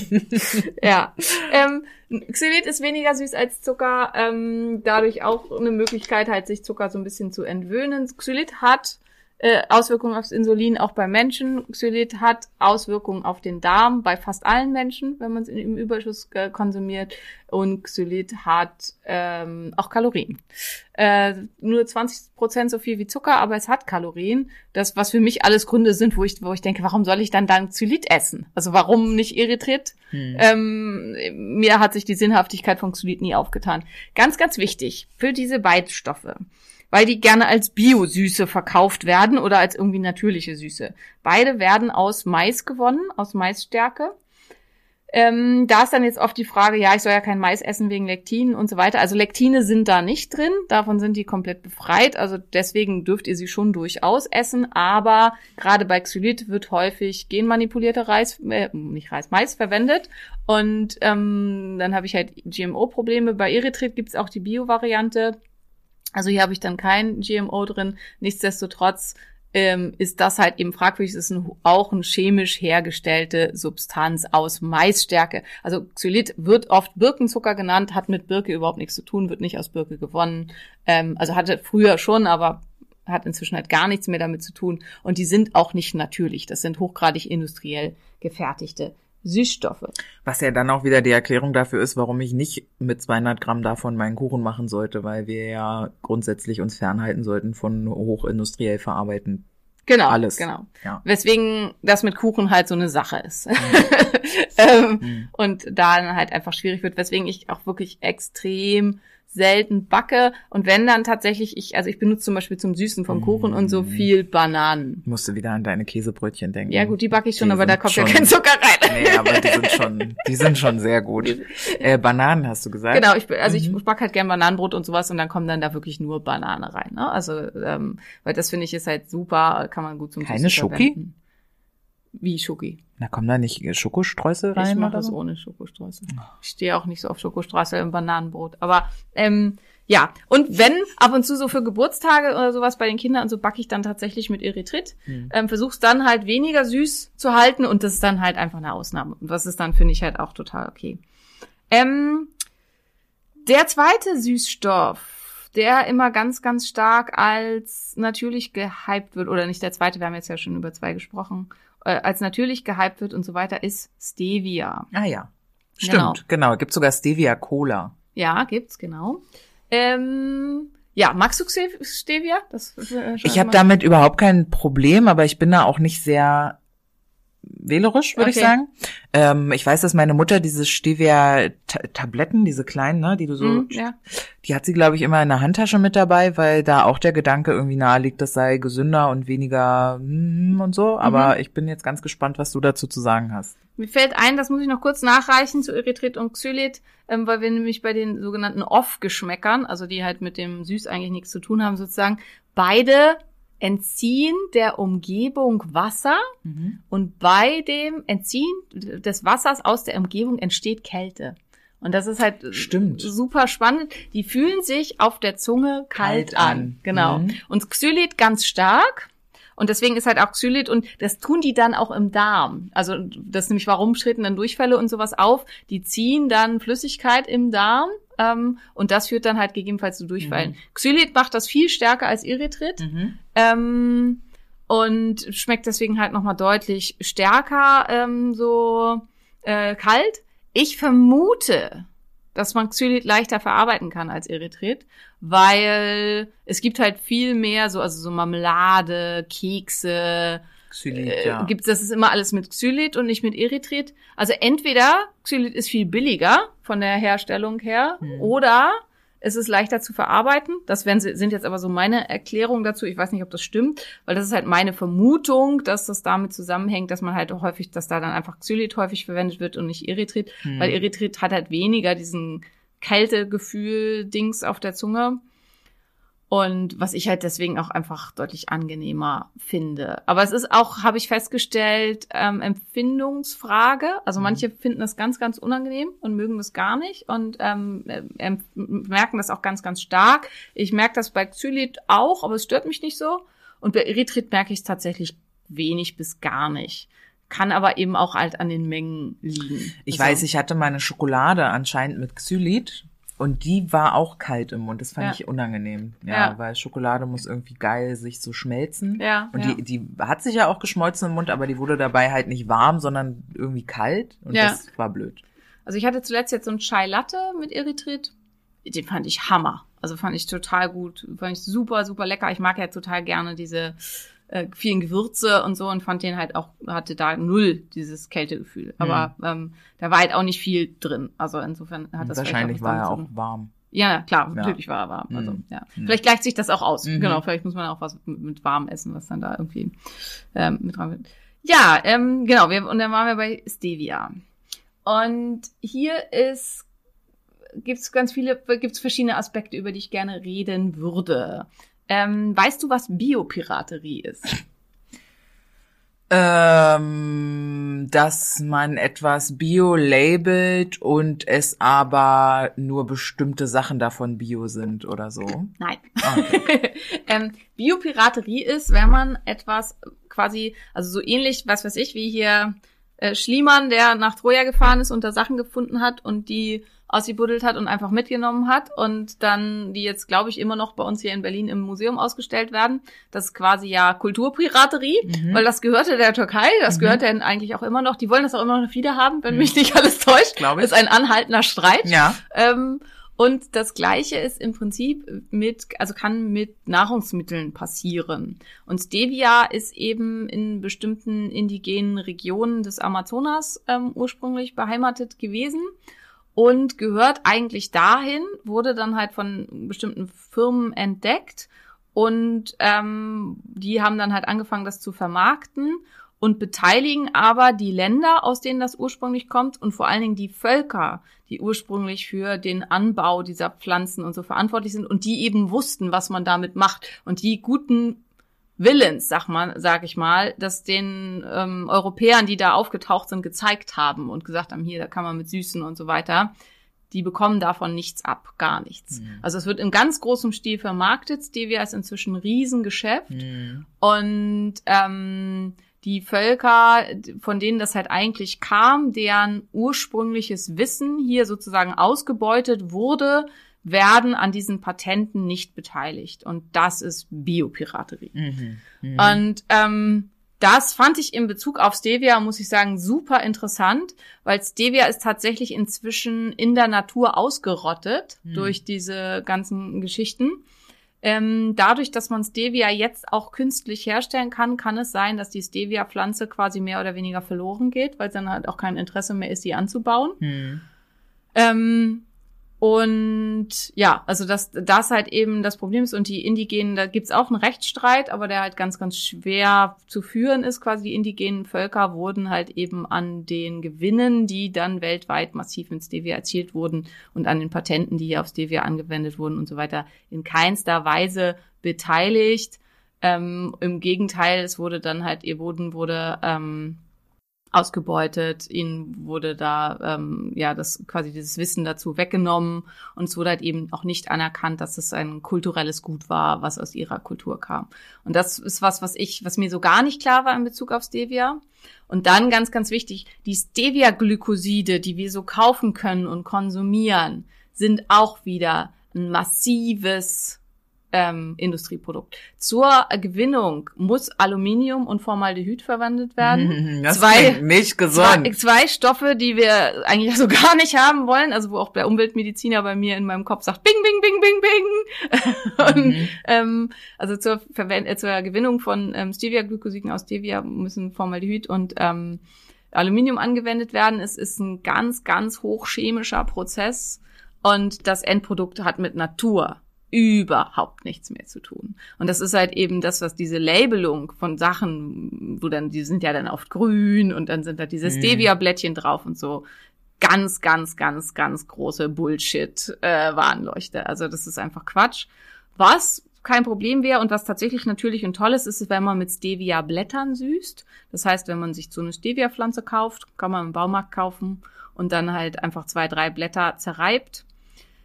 ja. Ähm, Xylit ist weniger süß als Zucker, ähm, dadurch auch eine Möglichkeit, halt sich Zucker so ein bisschen zu entwöhnen. Xylit hat äh, Auswirkungen aufs Insulin auch bei Menschen. Xylit hat Auswirkungen auf den Darm bei fast allen Menschen, wenn man es im Überschuss äh, konsumiert. Und Xylit hat ähm, auch Kalorien. Äh, nur 20 Prozent so viel wie Zucker, aber es hat Kalorien. Das, was für mich alles Gründe sind, wo ich, wo ich denke, warum soll ich dann dann Xylit essen? Also warum nicht Erythrit? Ähm, mir hat sich die Sinnhaftigkeit von Xylit nie aufgetan. Ganz, ganz wichtig für diese Beitstoffe weil die gerne als Bio-Süße verkauft werden oder als irgendwie natürliche Süße. Beide werden aus Mais gewonnen, aus Maisstärke. Ähm, da ist dann jetzt oft die Frage, ja, ich soll ja kein Mais essen wegen Lektinen und so weiter. Also Lektine sind da nicht drin, davon sind die komplett befreit. Also deswegen dürft ihr sie schon durchaus essen. Aber gerade bei Xylit wird häufig genmanipulierter Reis, äh, nicht Reis, Mais verwendet. Und ähm, dann habe ich halt GMO-Probleme. Bei Erythrit gibt's auch die Bio-Variante. Also hier habe ich dann kein GMO drin. Nichtsdestotrotz ähm, ist das halt eben fragwürdig. Es ist ein, auch eine chemisch hergestellte Substanz aus Maisstärke. Also Xylit wird oft Birkenzucker genannt, hat mit Birke überhaupt nichts zu tun, wird nicht aus Birke gewonnen. Ähm, also hatte früher schon, aber hat inzwischen halt gar nichts mehr damit zu tun. Und die sind auch nicht natürlich. Das sind hochgradig industriell gefertigte Süßstoffe. Was ja dann auch wieder die Erklärung dafür ist, warum ich nicht mit 200 Gramm davon meinen Kuchen machen sollte, weil wir ja grundsätzlich uns fernhalten sollten von hochindustriell verarbeiten. Genau, Alles. genau. Ja. Weswegen das mit Kuchen halt so eine Sache ist. ähm, Und da dann halt einfach schwierig wird, weswegen ich auch wirklich extrem selten backe. Und wenn dann tatsächlich, ich, also ich benutze zum Beispiel zum Süßen vom Kuchen und so viel Bananen. Ich musste wieder an deine Käsebrötchen denken. Ja gut, die backe ich schon, Die aber da kommt ja schon- kein Zucker rein. Nee, aber die sind schon, die sind schon sehr gut. Äh, Bananen hast du gesagt? Genau, ich, also Mhm. ich back halt gern Bananenbrot und sowas und dann kommen dann da wirklich nur Banane rein. Ne? Also, ähm, weil das finde ich ist halt super, kann man gut zum Keine Süßen Schoki? verwenden. Wie Schoki? Na, kommen da nicht Schokostreusel rein? Ich mache das so? ohne Schokostreusel. Ich stehe auch nicht so auf Schokostreusel im Bananenbrot. Aber ähm, ja, und wenn ab und zu so für Geburtstage oder sowas bei den Kindern und so backe ich dann tatsächlich mit Erythrit. Hm. Ähm, versuch's dann halt weniger süß zu halten und das ist dann halt einfach eine Ausnahme. Und das ist dann, finde ich, halt auch total okay. Ähm, der zweite Süßstoff, der immer ganz, ganz stark als natürlich gehypt wird, oder nicht der zweite, wir haben jetzt ja schon über zwei gesprochen, äh, als natürlich gehypt wird und so weiter, ist Stevia. Ah ja. Genau. Stimmt, genau. Gibt sogar Stevia Cola. Ja, gibt's, genau. Ähm, ja, magst du Ste- Stevia? Das, äh, Ich habe damit überhaupt kein Problem, aber ich bin da auch nicht sehr wählerisch, würde ich Okay. sagen. Ähm, ich weiß, dass meine Mutter diese Stevia-Tabletten, diese kleinen, ne, die du so, Mhm, ja. die hat sie, glaube ich, immer in der Handtasche mit dabei, weil da auch der Gedanke irgendwie nahe liegt, das sei gesünder und weniger mm, und so. Aber Mhm. ich bin jetzt ganz gespannt, was du dazu zu sagen hast. Mir fällt ein, das muss ich noch kurz nachreichen zu Erythrit und Xylit, ähm, weil wir nämlich bei den sogenannten Off-Geschmäckern, also die halt mit dem Süß eigentlich nichts zu tun haben, sozusagen, beide entziehen der Umgebung Wasser und bei dem Entziehen des Wassers aus der Umgebung entsteht Kälte. Und das ist halt Stimmt. super spannend. Die fühlen sich auf der Zunge kalt, Kalt an. an. Genau. Mhm. Und Xylit ganz stark. Und deswegen ist halt auch Xylit und das tun die dann auch im Darm. Also das ist nämlich warum treten dann Durchfälle und sowas auf. Die ziehen dann Flüssigkeit im Darm ähm, und das führt dann halt gegebenenfalls zu Durchfällen. Xylit macht das viel stärker als Erythrit. Ähm, und schmeckt deswegen halt nochmal deutlich stärker ähm, so äh, kalt. Ich vermute, dass man Xylit leichter verarbeiten kann als Erythrit, weil es gibt halt viel mehr so, also so Marmelade, Kekse, Xylit, äh, ja. gibt's, das ist immer alles mit Xylit und nicht mit Erythrit. Also entweder Xylit ist viel billiger von der Herstellung her Hm. oder es ist leichter zu verarbeiten. Das sie- sind jetzt aber so meine Erklärungen dazu. Ich weiß nicht, ob das stimmt, weil das ist halt meine Vermutung, dass das damit zusammenhängt, dass man halt auch häufig, dass da dann einfach Xylit häufig verwendet wird und nicht Erythrit, Hm. weil Erythrit hat halt weniger diesen Kältegefühl-Dings auf der Zunge. Und was ich halt deswegen auch einfach deutlich angenehmer finde. Aber es ist auch, habe ich festgestellt, ähm, Empfindungsfrage. Also manche finden das ganz, ganz unangenehm und mögen das gar nicht und ähm, äh, merken das auch ganz, ganz stark. Ich merke das bei Xylit auch, aber es stört mich nicht so. Und bei Erythrit merke ich es tatsächlich wenig bis gar nicht. Kann aber eben auch halt an den Mengen liegen. Ich Also- weiß, ich hatte meine Schokolade anscheinend mit Xylit und die war auch kalt im Mund. Das fand Ja. ich unangenehm. Ja, Ja. weil Schokolade muss irgendwie geil sich so schmelzen. Ja, Und ja. die, die hat sich ja auch geschmolzen im Mund, aber die wurde dabei halt nicht warm, sondern irgendwie kalt. Und Ja. das war blöd. Also ich hatte zuletzt jetzt so einen Chai Latte mit Erythrit. Den fand ich Hammer. Also fand ich total gut. Fand ich super, super lecker. Ich mag ja total gerne diese äh, vielen Gewürze und so und fand den halt auch, hatte da null dieses Kältegefühl. Aber ähm, da war halt auch nicht viel drin. Also insofern hat das wahrscheinlich war er auch warm. Ja, klar, Ja. natürlich war warm. Also, Mhm. ja. Mhm. Vielleicht gleicht sich das auch aus. Mhm. Genau, vielleicht muss man auch was mit, mit warm essen, was dann da irgendwie ähm, mit dran wird. Ja, ähm, genau, wir, und dann waren wir bei Stevia. Und hier ist, gibt's ganz viele, gibt's verschiedene Aspekte, über die ich gerne reden würde. Ähm, weißt du, was Biopiraterie ist? Ähm, dass man etwas bio labelt und es aber nur bestimmte Sachen davon bio sind oder so. Nein. Ah, okay. ähm, Biopiraterie ist, wenn man etwas quasi, also so ähnlich, was weiß ich, wie hier äh, Schliemann, der nach Troja gefahren ist und da Sachen gefunden hat und die ausgebuddelt hat und einfach mitgenommen hat und dann die jetzt, glaube ich, immer noch bei uns hier in Berlin im Museum ausgestellt werden. Das ist quasi ja Kulturpiraterie, Mhm. weil das gehörte der Türkei, das Mhm. gehört denen eigentlich auch immer noch. Die wollen das auch immer noch wieder haben, wenn mich nicht alles täuscht. Glaube ich. Das ist ein anhaltender Streit. Ja. Ähm, und das Gleiche ist im Prinzip mit, also kann mit Nahrungsmitteln passieren. Und Stevia ist eben in bestimmten indigenen Regionen des Amazonas ähm, ursprünglich beheimatet gewesen und gehört eigentlich dahin, wurde dann halt von bestimmten Firmen entdeckt. Und ähm, die haben dann halt angefangen, das zu vermarkten und beteiligen aber die Länder, aus denen das ursprünglich kommt und vor allen Dingen die Völker, die ursprünglich für den Anbau dieser Pflanzen und so verantwortlich sind und die eben wussten, was man damit macht. Und die guten Willens, sag mal, sag ich mal, das den ähm, Europäern, die da aufgetaucht sind, gezeigt haben und gesagt haben, hier, da kann man mit Süßen und so weiter. Die bekommen davon nichts ab, gar nichts. Mhm. Also es wird in ganz großem Stil vermarktet. Stevia ist inzwischen ein Riesengeschäft. Mhm. Und ähm, die Völker, von denen das halt eigentlich kam, deren ursprüngliches Wissen hier sozusagen ausgebeutet wurde, werden an diesen Patenten nicht beteiligt. Und das ist Biopiraterie. Mhm. Mhm. Und ähm, das fand ich in Bezug auf Stevia, muss ich sagen, super interessant, weil Stevia ist tatsächlich inzwischen in der Natur ausgerottet Hm. durch diese ganzen Geschichten. Ähm, dadurch, dass man Stevia jetzt auch künstlich herstellen kann, kann es sein, dass die Stevia-Pflanze quasi mehr oder weniger verloren geht, weil es dann halt auch kein Interesse mehr ist, sie anzubauen. Mhm. Ähm, und ja, also dass das halt eben das Problem ist und die Indigenen, da gibt's auch einen Rechtsstreit, aber der halt ganz, ganz schwer zu führen ist. Quasi die indigenen Völker wurden halt eben an den Gewinnen, die dann weltweit massiv in Stevia erzielt wurden und an den Patenten, die hier auf Stevia angewendet wurden und so weiter, in keinster Weise beteiligt. Ähm, Im Gegenteil, es wurde dann halt, ihr Boden wurde ähm, ausgebeutet, ihnen wurde da ähm, ja das quasi dieses Wissen dazu weggenommen und es wurde halt eben auch nicht anerkannt, dass es ein kulturelles Gut war, was aus ihrer Kultur kam. Und das ist was, was ich, was mir so gar nicht klar war in Bezug auf Stevia. Und dann ganz, ganz wichtig, die Stevia-Glykoside, die wir so kaufen können und konsumieren, sind auch wieder ein massives ähm, Industrieprodukt. Zur Gewinnung muss Aluminium und Formaldehyd verwendet werden. Das Zwei- nicht Zwei, gesund. zwei Stoffe, die wir eigentlich so gar nicht haben wollen, also wo auch der Umweltmediziner bei mir in meinem Kopf sagt, bing, bing, bing, bing, bing. Und, Mhm. ähm, also zur, Verwend äh, zur Gewinnung von ähm, Stevia-Glykosiden aus Stevia müssen Formaldehyd und ähm, Aluminium angewendet werden. Es ist ein ganz, ganz hochchemischer Prozess und das Endprodukt hat mit Natur überhaupt nichts mehr zu tun. Und das ist halt eben das, was diese Labelung von Sachen, wo dann, die sind ja dann oft grün und dann sind da diese Mhm. Stevia-Blättchen drauf und so. Ganz, ganz, ganz, ganz große Bullshit-Warnleuchte. also das ist einfach Quatsch. Was kein Problem wäre und was tatsächlich natürlich und toll ist, ist, wenn man mit Stevia-Blättern süßt. Das heißt, wenn man sich so eine Stevia-Pflanze kauft, kann man im Baumarkt kaufen und dann halt einfach zwei, drei Blätter zerreibt.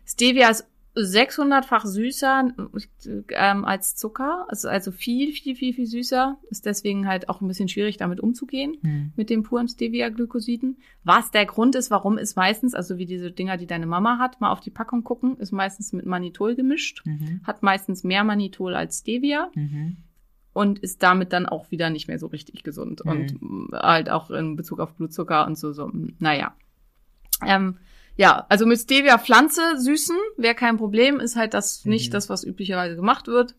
Stevia ist 600-fach süßer ähm, als Zucker, ist also viel, viel, viel, viel süßer. Ist deswegen halt auch ein bisschen schwierig, damit umzugehen Mhm. mit den puren Stevia-Glykosiden. Was der Grund ist, warum ist meistens, also wie diese Dinger, die deine Mama hat, mal auf die Packung gucken, ist meistens mit Manitol gemischt, Mhm. hat meistens mehr Manitol als Stevia Mhm. und ist damit dann auch wieder nicht mehr so richtig gesund Mhm. und mm, halt auch in Bezug auf Blutzucker und so, so, naja. Ähm, ja, also mit Stevia Pflanze süßen wäre kein Problem, ist halt das Mhm. nicht das, was üblicherweise gemacht wird.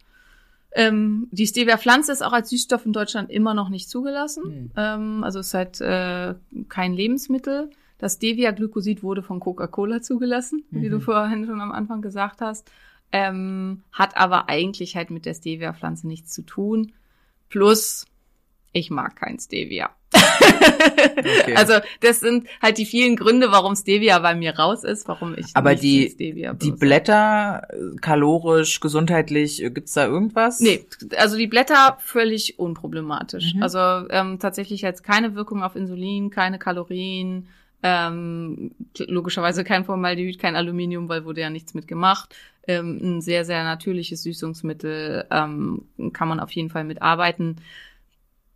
Ähm, die Stevia Pflanze ist auch als Süßstoff in Deutschland immer noch nicht zugelassen. Mhm. Ähm, also ist halt äh, kein Lebensmittel. Das Stevia-Glycosid wurde von Coca-Cola zugelassen, wie du vorhin schon am Anfang gesagt hast. Ähm, hat aber eigentlich halt mit der Stevia-Pflanze nichts zu tun. Plus, ich mag kein Stevia. Also das sind halt die vielen Gründe, warum Stevia bei mir raus ist, warum ich Aber nicht die, Stevia die benutze. Blätter, äh, kalorisch, gesundheitlich, äh, gibt's da irgendwas? Nee, also die Blätter völlig unproblematisch. Mhm. Also ähm, tatsächlich jetzt keine Wirkung auf Insulin, keine Kalorien, ähm, logischerweise kein Formaldehyd, kein Aluminium, weil wurde ja nichts mit gemacht. Ähm, ein sehr, sehr natürliches Süßungsmittel ähm, kann man auf jeden Fall mitarbeiten.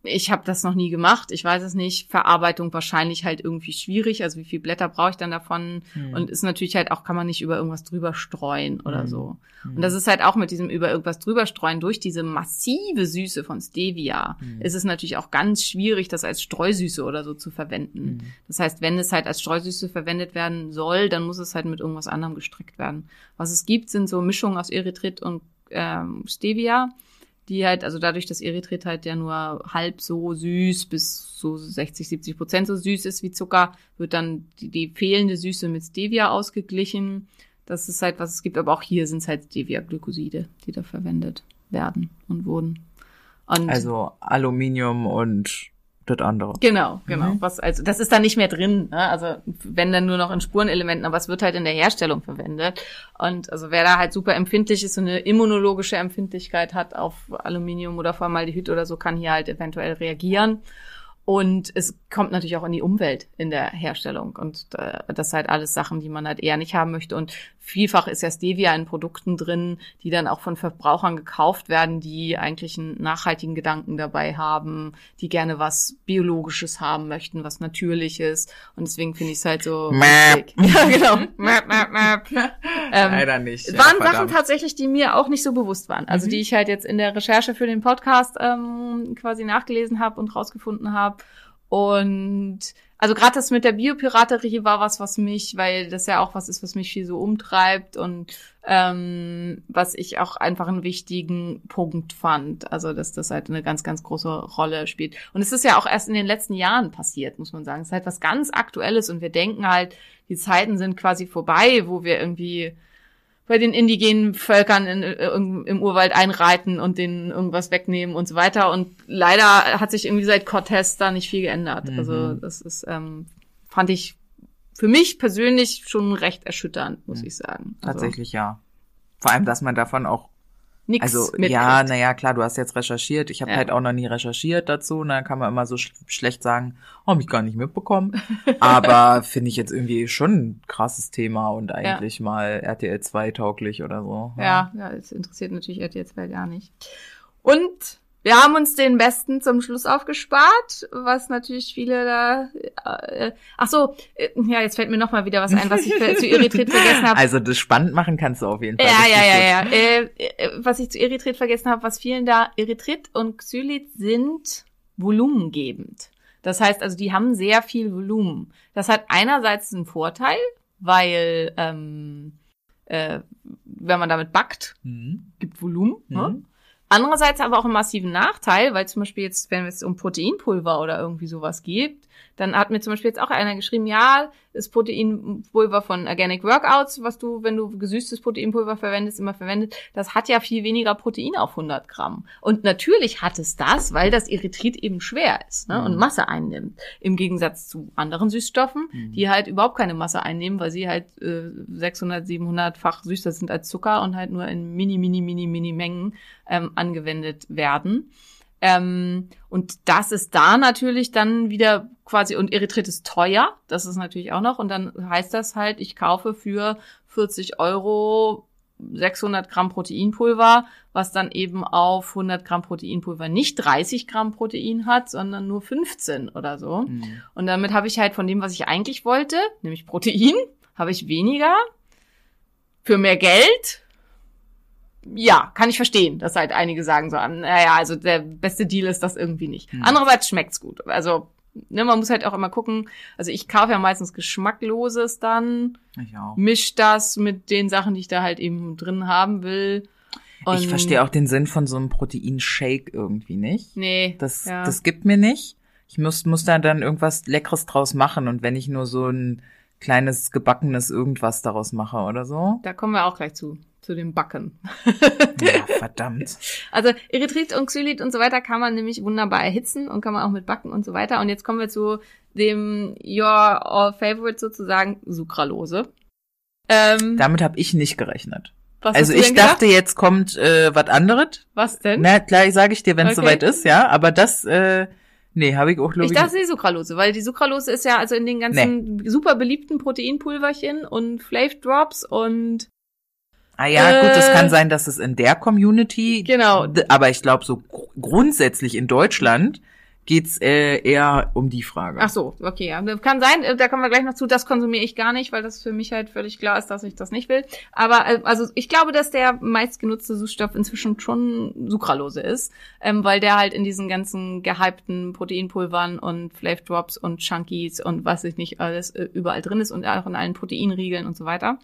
Ich habe das noch nie gemacht, ich weiß es nicht. Verarbeitung wahrscheinlich halt irgendwie schwierig. Also wie viel Blätter brauche ich dann davon? Hm. Und ist natürlich halt auch, kann man nicht über irgendwas drüber streuen oder Hm. so. Und das ist halt auch mit diesem über irgendwas drüber streuen durch diese massive Süße von Stevia. Hm. Ist es natürlich auch ganz schwierig, das als Streusüße oder so zu verwenden. Hm. Das heißt, wenn es halt als Streusüße verwendet werden soll, dann muss es halt mit irgendwas anderem gestreckt werden. Was es gibt, sind so Mischungen aus Erythrit und ähm, Stevia, die halt, also dadurch, dass Erythrit halt ja nur halb so süß bis so 60, 70 Prozent so süß ist wie Zucker, wird dann die, die fehlende Süße mit Stevia ausgeglichen. Das ist halt, was es gibt, aber auch hier sind es halt Stevia-Glykoside, die da verwendet werden und wurden. Und Also Aluminium und das andere. Genau, genau. Mhm. Was, also, das ist da nicht mehr drin, ne? Also, wenn dann nur noch in Spurenelementen, aber es wird halt in der Herstellung verwendet. Und also, wer da halt super empfindlich ist und eine immunologische Empfindlichkeit hat auf Aluminium oder Formaldehyd oder so, kann hier halt eventuell reagieren. Und es kommt natürlich auch in die Umwelt in der Herstellung. Und äh, das sind halt alles Sachen, die man halt eher nicht haben möchte. Und vielfach ist ja Stevia in Produkten drin, die dann auch von Verbrauchern gekauft werden, die eigentlich einen nachhaltigen Gedanken dabei haben, die gerne was Biologisches haben möchten, was Natürliches. Und deswegen finde ich es halt so Mäp. Ja, genau. Mäp, mäp, mäp. Ähm, Leider nicht. es ja, waren Sachen verdammt. tatsächlich, die mir auch nicht so bewusst waren. Also Mhm. die ich halt jetzt in der Recherche für den Podcast ähm, quasi nachgelesen habe und rausgefunden habe. Und also gerade das mit der Biopiraterie war was, was mich, weil das ja auch was ist, was mich viel so umtreibt und ähm, was ich auch einfach einen wichtigen Punkt fand. Also dass das halt eine ganz, ganz große Rolle spielt. Und es ist ja auch erst in den letzten Jahren passiert, muss man sagen. Es ist halt was ganz Aktuelles und wir denken halt, die Zeiten sind quasi vorbei, wo wir irgendwie bei den indigenen Völkern in, äh, im im Urwald einreiten und denen irgendwas wegnehmen und so weiter. Und leider hat sich irgendwie seit Cortez da nicht viel geändert. Mhm. Also das ist, ähm, fand ich für mich persönlich schon recht erschütternd, muss Mhm. ich sagen. Also, Tatsächlich ja. Vor allem, dass man davon auch nix Also ja, naja, klar, du hast jetzt recherchiert. Ich habe Ja. halt auch noch nie recherchiert dazu. Und dann kann man immer so sch schlecht sagen, oh, hab ich gar nicht mitbekommen. Aber finde ich jetzt irgendwie schon ein krasses Thema und eigentlich mal RTL 2 tauglich oder so. Ja, ja, es interessiert natürlich RTL 2 gar nicht. Und wir haben uns den besten zum Schluss aufgespart, was natürlich viele da. Äh, ach so, äh, ja, jetzt fällt mir noch mal wieder was ein, was ich zu Erythrit vergessen habe. Also das spannend machen kannst du auf jeden Fall. Ja, ja, ja, ja. Äh, äh, was ich zu Erythrit vergessen habe, was vielen da, Erythrit und Xylit sind volumengebend. Das heißt also, die haben sehr viel Volumen. Das hat einerseits einen Vorteil, weil ähm, äh, wenn man damit backt, Mhm. gibt Volumen. Ne? Andererseits aber auch einen massiven Nachteil, weil zum Beispiel jetzt, wenn es um Proteinpulver oder irgendwie sowas geht, dann hat mir zum Beispiel jetzt auch einer geschrieben, ja, das Proteinpulver von Organic Workouts, was du, wenn du gesüßtes Proteinpulver verwendest, immer verwendet, das hat ja viel weniger Protein auf 100 Gramm. Und natürlich hat es das, weil das Erythrit eben schwer ist ne, und Mhm. Masse einnimmt. Im Gegensatz zu anderen Süßstoffen, Mhm. die halt überhaupt keine Masse einnehmen, weil sie halt äh, 600, 700-fach süßer sind als Zucker und halt nur in mini, mini, mini, mini Mengen ähm, angewendet werden. Ähm, und das ist da natürlich dann wieder quasi, und Erythrit ist teuer, das ist natürlich auch noch, und dann heißt das halt, ich kaufe für 40 Euro 600 Gramm Proteinpulver, was dann eben auf 100 Gramm Proteinpulver nicht 30 Gramm Protein hat, sondern nur 15 oder so. Mhm. Und damit habe ich halt von dem, was ich eigentlich wollte, nämlich Protein, habe ich weniger für mehr Geld. Ja, kann ich verstehen, dass halt einige sagen so, naja, also der beste Deal ist das irgendwie nicht. Hm. Andererseits schmeckt's gut. Also, ne, man muss halt auch immer gucken. Also ich kaufe ja meistens Geschmackloses dann, Ich auch. misch das mit den Sachen, die ich da halt eben drin haben will. ich verstehe auch den Sinn von so einem Proteinshake irgendwie nicht. Nee. Das, ja. das gibt mir nicht. Ich muss, muss da dann irgendwas Leckeres draus machen und wenn ich nur so ein kleines gebackenes irgendwas daraus mache oder so. Da kommen wir auch gleich zu, zu dem Backen. Ja, verdammt. Also Erythrit und Xylit und so weiter kann man nämlich wunderbar erhitzen und kann man auch mit backen und so weiter. Und jetzt kommen wir zu dem Your All Favorite sozusagen, Sucralose. Ähm, Damit habe ich nicht gerechnet. was also ich dachte, jetzt kommt äh, was anderes. Was denn? Na, klar, sage ich dir, wenn es Okay. soweit ist, ja. Aber das, äh, nee, habe ich auch, glaube Ich dachte die Sucralose, weil die Sucralose ist ja also in den ganzen super beliebten Proteinpulverchen und Flav Drops und ah ja, gut, das äh, kann sein, dass es in der Community. Genau. Aber ich glaube, so gr grundsätzlich in Deutschland geht's äh, eher um die Frage. ach so, okay, ja. Kann sein, äh, da kommen wir gleich noch zu, das konsumiere ich gar nicht, weil das für mich halt völlig klar ist, dass ich das nicht will. Aber äh, also ich glaube, dass der meistgenutzte Süßstoff inzwischen schon Sucralose ist, ähm, weil der halt in diesen ganzen gehypten Proteinpulvern und Flav Drops und Chunkies und was ich nicht alles äh, überall drin ist und auch in allen Proteinriegeln und so weiter.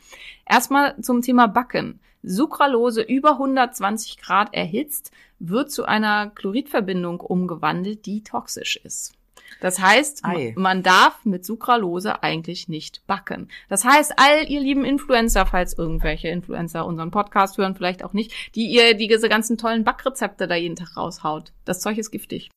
Erstmal zum Thema Backen. Sucralose über 120 Grad erhitzt wird zu einer Chloridverbindung umgewandelt, die toxisch ist. Das heißt, Ei. man darf mit Sucralose eigentlich nicht backen. Das heißt, all ihr lieben Influencer, falls irgendwelche Influencer unseren Podcast hören, vielleicht auch nicht, die ihr diese ganzen tollen Backrezepte da jeden Tag raushaut. Das Zeug ist giftig.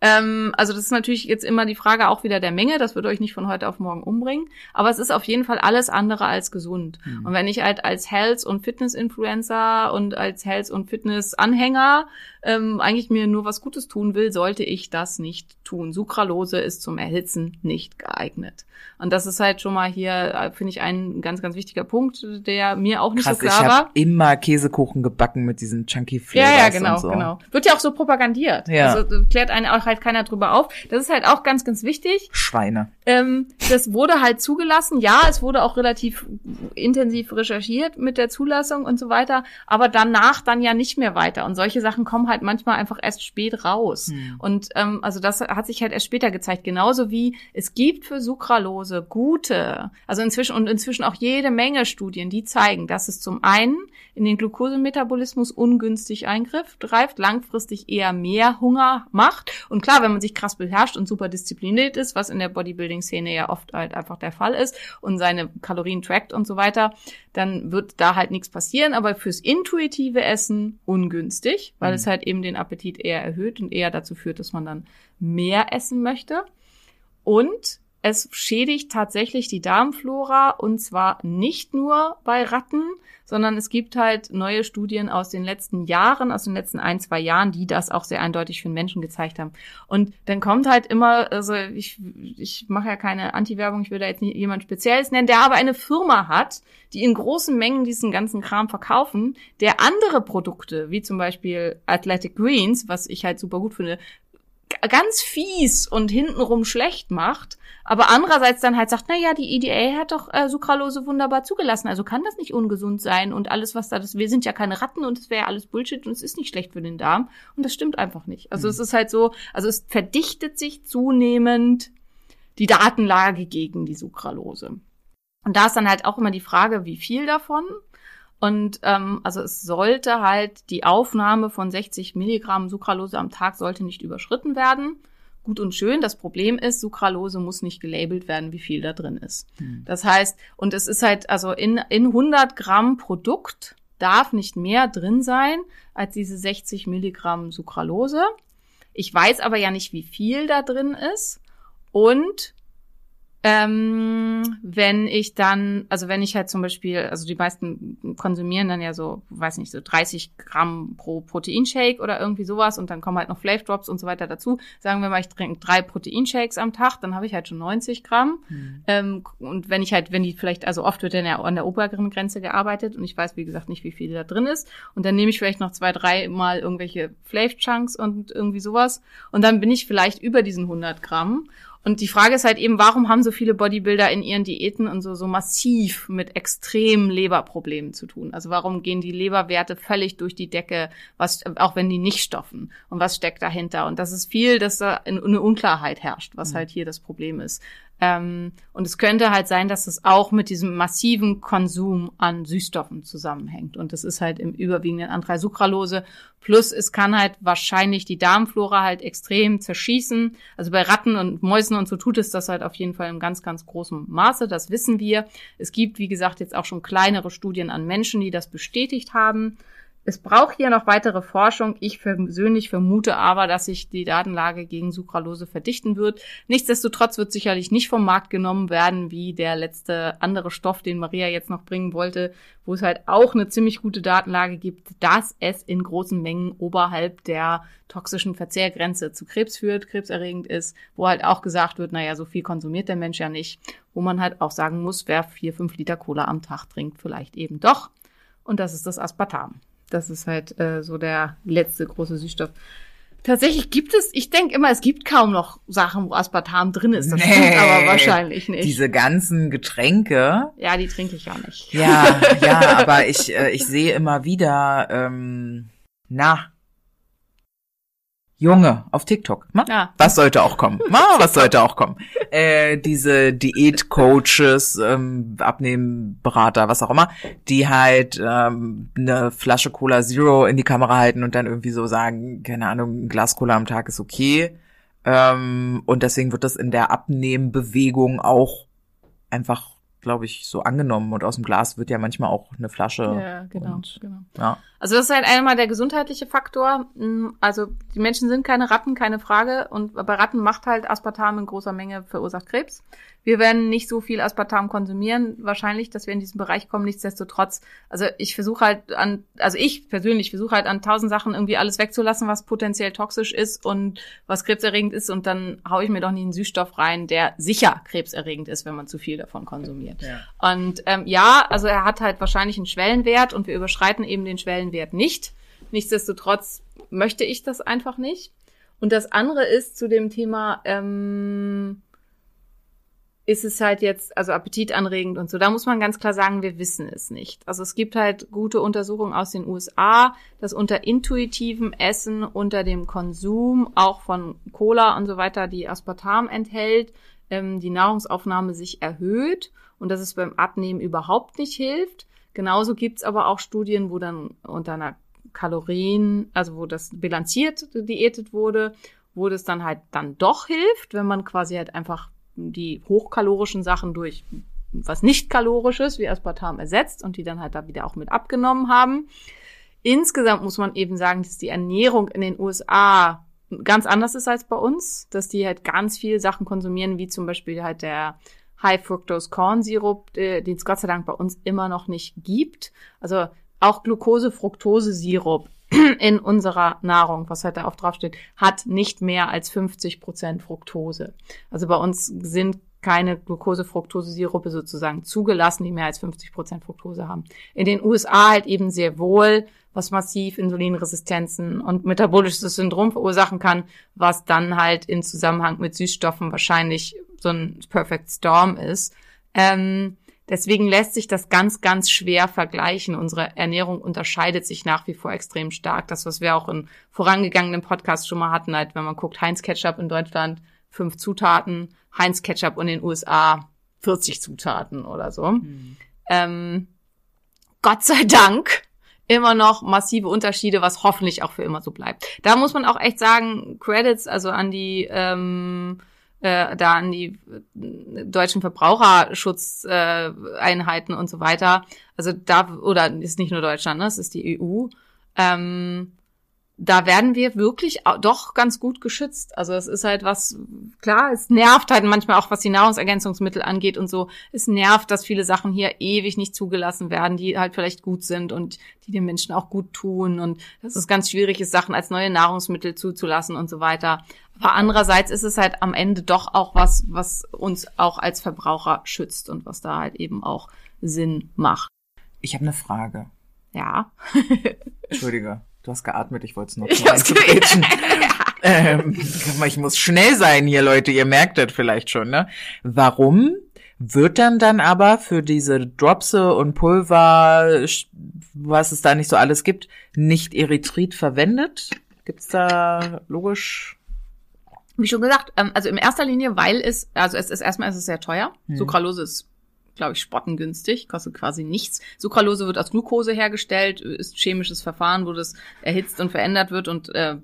Ähm, also das ist natürlich jetzt immer die Frage auch wieder der Menge. Das wird euch nicht von heute auf morgen umbringen. Aber es ist auf jeden Fall alles andere als gesund. Und wenn ich halt als Health- und Fitness-Influencer und als Health- und Fitness-Anhänger ähm, eigentlich mir nur was Gutes tun will, sollte ich das nicht tun. Sucralose ist zum Erhitzen nicht geeignet. Und das ist halt schon mal hier, äh, finde ich, ein ganz, ganz wichtiger Punkt, der mir auch nicht Krass, so ich klar war. habe immer Käsekuchen gebacken mit diesen chunky Flavors Ja, ja, genau, und so. genau. Wird ja auch so propagandiert. Ja. Also äh, klärt einen auch halt keiner drüber auf. Das ist halt auch ganz, ganz wichtig. Schweine. Ähm, das wurde halt zugelassen. Ja, es wurde auch relativ intensiv recherchiert mit der Zulassung und so weiter. Aber danach dann ja nicht mehr weiter. Und solche Sachen kommen halt manchmal einfach erst spät raus. Und ähm, also das hat sich halt erst später gezeigt. Genauso wie es gibt für Sucralose gute, also inzwischen und inzwischen auch jede Menge Studien, die zeigen, dass es zum einen in den Glukosemetabolismus ungünstig eingreift, langfristig eher mehr Hunger macht. Und klar, wenn man sich krass beherrscht und super diszipliniert ist, was in der Bodybuilding-Szene ja oft halt einfach der Fall ist und seine Kalorien trackt und so weiter, dann wird da halt nichts passieren. Aber fürs intuitive Essen ungünstig, weil es halt eben den Appetit eher erhöht und eher dazu führt, dass man dann mehr essen möchte. Und es schädigt tatsächlich die Darmflora und zwar nicht nur bei Ratten, sondern es gibt halt neue Studien aus den letzten Jahren, aus den letzten ein, zwei Jahren, die das auch sehr eindeutig für den Menschen gezeigt haben. Und dann kommt halt immer, also ich, ich mache ja keine Anti-Werbung, ich will da jetzt nicht jemand Spezielles nennen, der aber eine Firma hat, die in großen Mengen diesen ganzen Kram verkaufen, der andere Produkte, wie zum Beispiel Athletic Greens, was ich halt super gut finde, ganz fies und hintenrum schlecht macht, aber andererseits dann halt sagt, na ja, die EDA hat doch äh, Sucralose wunderbar zugelassen, also kann das nicht ungesund sein und alles was da das wir sind ja keine Ratten und es wäre alles Bullshit und es ist nicht schlecht für den Darm und das stimmt einfach nicht. Also es ist halt so, also es verdichtet sich zunehmend die Datenlage gegen die Sucralose. Und da ist dann halt auch immer die Frage, wie viel davon und ähm, also es sollte halt die Aufnahme von 60 Milligramm Sucralose am Tag sollte nicht überschritten werden. Gut und schön. Das Problem ist, Sucralose muss nicht gelabelt werden, wie viel da drin ist. Das heißt, und es ist halt, also in, in 100 Gramm Produkt darf nicht mehr drin sein als diese 60 Milligramm Sucralose. Ich weiß aber ja nicht, wie viel da drin ist. Und ähm, wenn ich dann, also wenn ich halt zum Beispiel, also die meisten konsumieren dann ja so, weiß nicht, so 30 Gramm pro Proteinshake oder irgendwie sowas und dann kommen halt noch Flav Drops und so weiter dazu. Sagen wir mal, ich trinke drei Proteinshakes am Tag, dann habe ich halt schon 90 Gramm. Ähm, und wenn ich halt, wenn die vielleicht, also oft wird dann ja an der oberen Grenze gearbeitet und ich weiß, wie gesagt, nicht, wie viel da drin ist. Und dann nehme ich vielleicht noch zwei, drei Mal irgendwelche Flav Chunks und irgendwie sowas. Und dann bin ich vielleicht über diesen 100 Gramm. Und die Frage ist halt eben, warum haben so viele Bodybuilder in ihren Diäten und so, so massiv mit extremen Leberproblemen zu tun? Also warum gehen die Leberwerte völlig durch die Decke, was, auch wenn die nicht stoffen? Und was steckt dahinter? Und das ist viel, dass da eine Unklarheit herrscht, was halt hier das Problem ist. Ähm, und es könnte halt sein, dass es auch mit diesem massiven Konsum an Süßstoffen zusammenhängt. Und das ist halt im überwiegenden Anteil Sucralose. Plus es kann halt wahrscheinlich die Darmflora halt extrem zerschießen. Also bei Ratten und Mäusen und so tut es das halt auf jeden Fall im ganz, ganz großen Maße. Das wissen wir. Es gibt, wie gesagt, jetzt auch schon kleinere Studien an Menschen, die das bestätigt haben. Es braucht hier noch weitere Forschung. Ich persönlich vermute aber, dass sich die Datenlage gegen Sucralose verdichten wird. Nichtsdestotrotz wird sicherlich nicht vom Markt genommen werden, wie der letzte andere Stoff, den Maria jetzt noch bringen wollte, wo es halt auch eine ziemlich gute Datenlage gibt, dass es in großen Mengen oberhalb der toxischen Verzehrgrenze zu Krebs führt, krebserregend ist, wo halt auch gesagt wird, naja, so viel konsumiert der Mensch ja nicht, wo man halt auch sagen muss, wer vier, fünf Liter Cola am Tag trinkt, vielleicht eben doch. Und das ist das Aspartam. Das ist halt äh, so der letzte große Süßstoff. Tatsächlich gibt es, ich denke immer, es gibt kaum noch Sachen, wo Aspartam drin ist. Das Nee. stimmt aber wahrscheinlich nicht. Diese ganzen Getränke. ja, die trinke ich auch nicht. Ja, ja, aber ich, äh, ich sehe immer wieder, ähm, na, Junge, auf TikTok. Ma? Ja. Was sollte auch kommen? Ma, was sollte auch kommen? Äh, diese Diätcoaches, ähm, Abnehmberater, was auch immer, die halt ähm, eine Flasche Cola Zero in die Kamera halten und dann irgendwie so sagen, keine Ahnung, ein Glas Cola am Tag ist okay. Ähm, und deswegen wird das in der Abnehmbewegung auch einfach, glaube ich, so angenommen. Und aus dem Glas wird ja manchmal auch eine Flasche. Ja, genau, Und, genau. ja. Also das ist halt einmal der gesundheitliche Faktor. Mm, Also die Menschen sind keine Ratten, keine Frage. Und bei Ratten macht halt Aspartam in großer Menge verursacht Krebs. Wir werden nicht so viel Aspartam konsumieren, wahrscheinlich, dass wir in diesen Bereich kommen. Nichtsdestotrotz, also ich versuche halt an, also ich persönlich versuche halt an tausend Sachen irgendwie alles wegzulassen, was potenziell toxisch ist und was krebserregend ist. Und dann haue ich mir doch nicht einen Süßstoff rein, der sicher krebserregend ist, wenn man zu viel davon konsumiert. Und ähm, ja, also er hat halt wahrscheinlich einen Schwellenwert und wir überschreiten eben den Schwellenwert nicht. Nichtsdestotrotz möchte ich das einfach nicht. Und das andere ist zu dem Thema, ähm, ist es halt jetzt, also appetitanregend und so. Da muss man ganz klar sagen, wir wissen es nicht. Also es gibt halt gute Untersuchungen aus den USA, dass unter intuitivem Essen, unter dem Konsum auch von Cola und so weiter, die Aspartam enthält, ähm, die Nahrungsaufnahme sich erhöht und dass es beim Abnehmen überhaupt nicht hilft. Genauso gibt's aber auch Studien, wo dann unter einer Kalorien, also wo das bilanziert diätet wurde, wo das dann halt dann doch hilft, wenn man quasi halt einfach die hochkalorischen Sachen durch was nicht kalorisches wie Aspartam ersetzt und die dann halt da wieder auch mit abgenommen haben. Insgesamt muss man eben sagen, dass die Ernährung in den USA ganz anders ist als bei uns, dass die halt ganz viel Sachen konsumieren, wie zum Beispiel halt der High Fructose Corn Sirup, äh, den es Gott sei Dank bei uns immer noch nicht gibt. Also auch Glucose-Fructose-Sirup in unserer Nahrung, was halt da auch draufsteht, hat nicht mehr als 50 Prozent Fructose. Also bei uns sind keine Glucose-Fructose-Sirupe sozusagen zugelassen, die mehr als 50 Prozent Fructose haben. In den USA halt eben sehr wohl, was massiv Insulinresistenzen und metabolisches Syndrom verursachen kann, was dann halt in Zusammenhang mit Süßstoffen wahrscheinlich so ein Perfect Storm ist. Ähm, deswegen lässt sich das ganz, ganz schwer vergleichen. Unsere Ernährung unterscheidet sich nach wie vor extrem stark. Das, was wir auch in vorangegangenen Podcasts schon mal hatten, halt, wenn man guckt, Heinz Ketchup in Deutschland, fünf Zutaten, Heinz Ketchup in den USA, 40 Zutaten oder so. Ähm, Gott sei Dank immer noch massive Unterschiede, was hoffentlich auch für immer so bleibt. Da muss man auch echt sagen, Credits also an die ähm, äh, da an die äh, deutschen Verbraucherschutzeinheiten äh, und so weiter. Also da oder ist nicht nur Deutschland, ne? es ist die EU. Ähm, da werden wir wirklich doch ganz gut geschützt. Also es ist halt was, klar, es nervt halt manchmal auch, was die Nahrungsergänzungsmittel angeht und so. Es nervt, dass viele Sachen hier ewig nicht zugelassen werden, die halt vielleicht gut sind und die den Menschen auch gut tun und dass es ganz schwierig ist, Sachen als neue Nahrungsmittel zuzulassen und so weiter. Aber andererseits ist es halt am Ende doch auch was, was uns auch als Verbraucher schützt und was da halt eben auch Sinn macht. Ich habe eine Frage. Ja. Entschuldige, du hast geatmet, ich wollte es noch mal einzugrätschen. ähm, ich muss schnell sein hier, Leute, ihr merkt das vielleicht schon, ne? Warum wird dann dann aber für diese Dropse und Pulver, was es da nicht so alles gibt, nicht Erythrit verwendet? Gibt's da logisch Wie schon gesagt, ähm, also in erster Linie, weil es, also es ist erstmal ist es sehr teuer. Hm. Sucralose ist, glaube ich, spottengünstig, kostet quasi nichts. Sucralose wird aus Glucose hergestellt, ist chemisches Verfahren, wo das erhitzt und verändert wird und äh,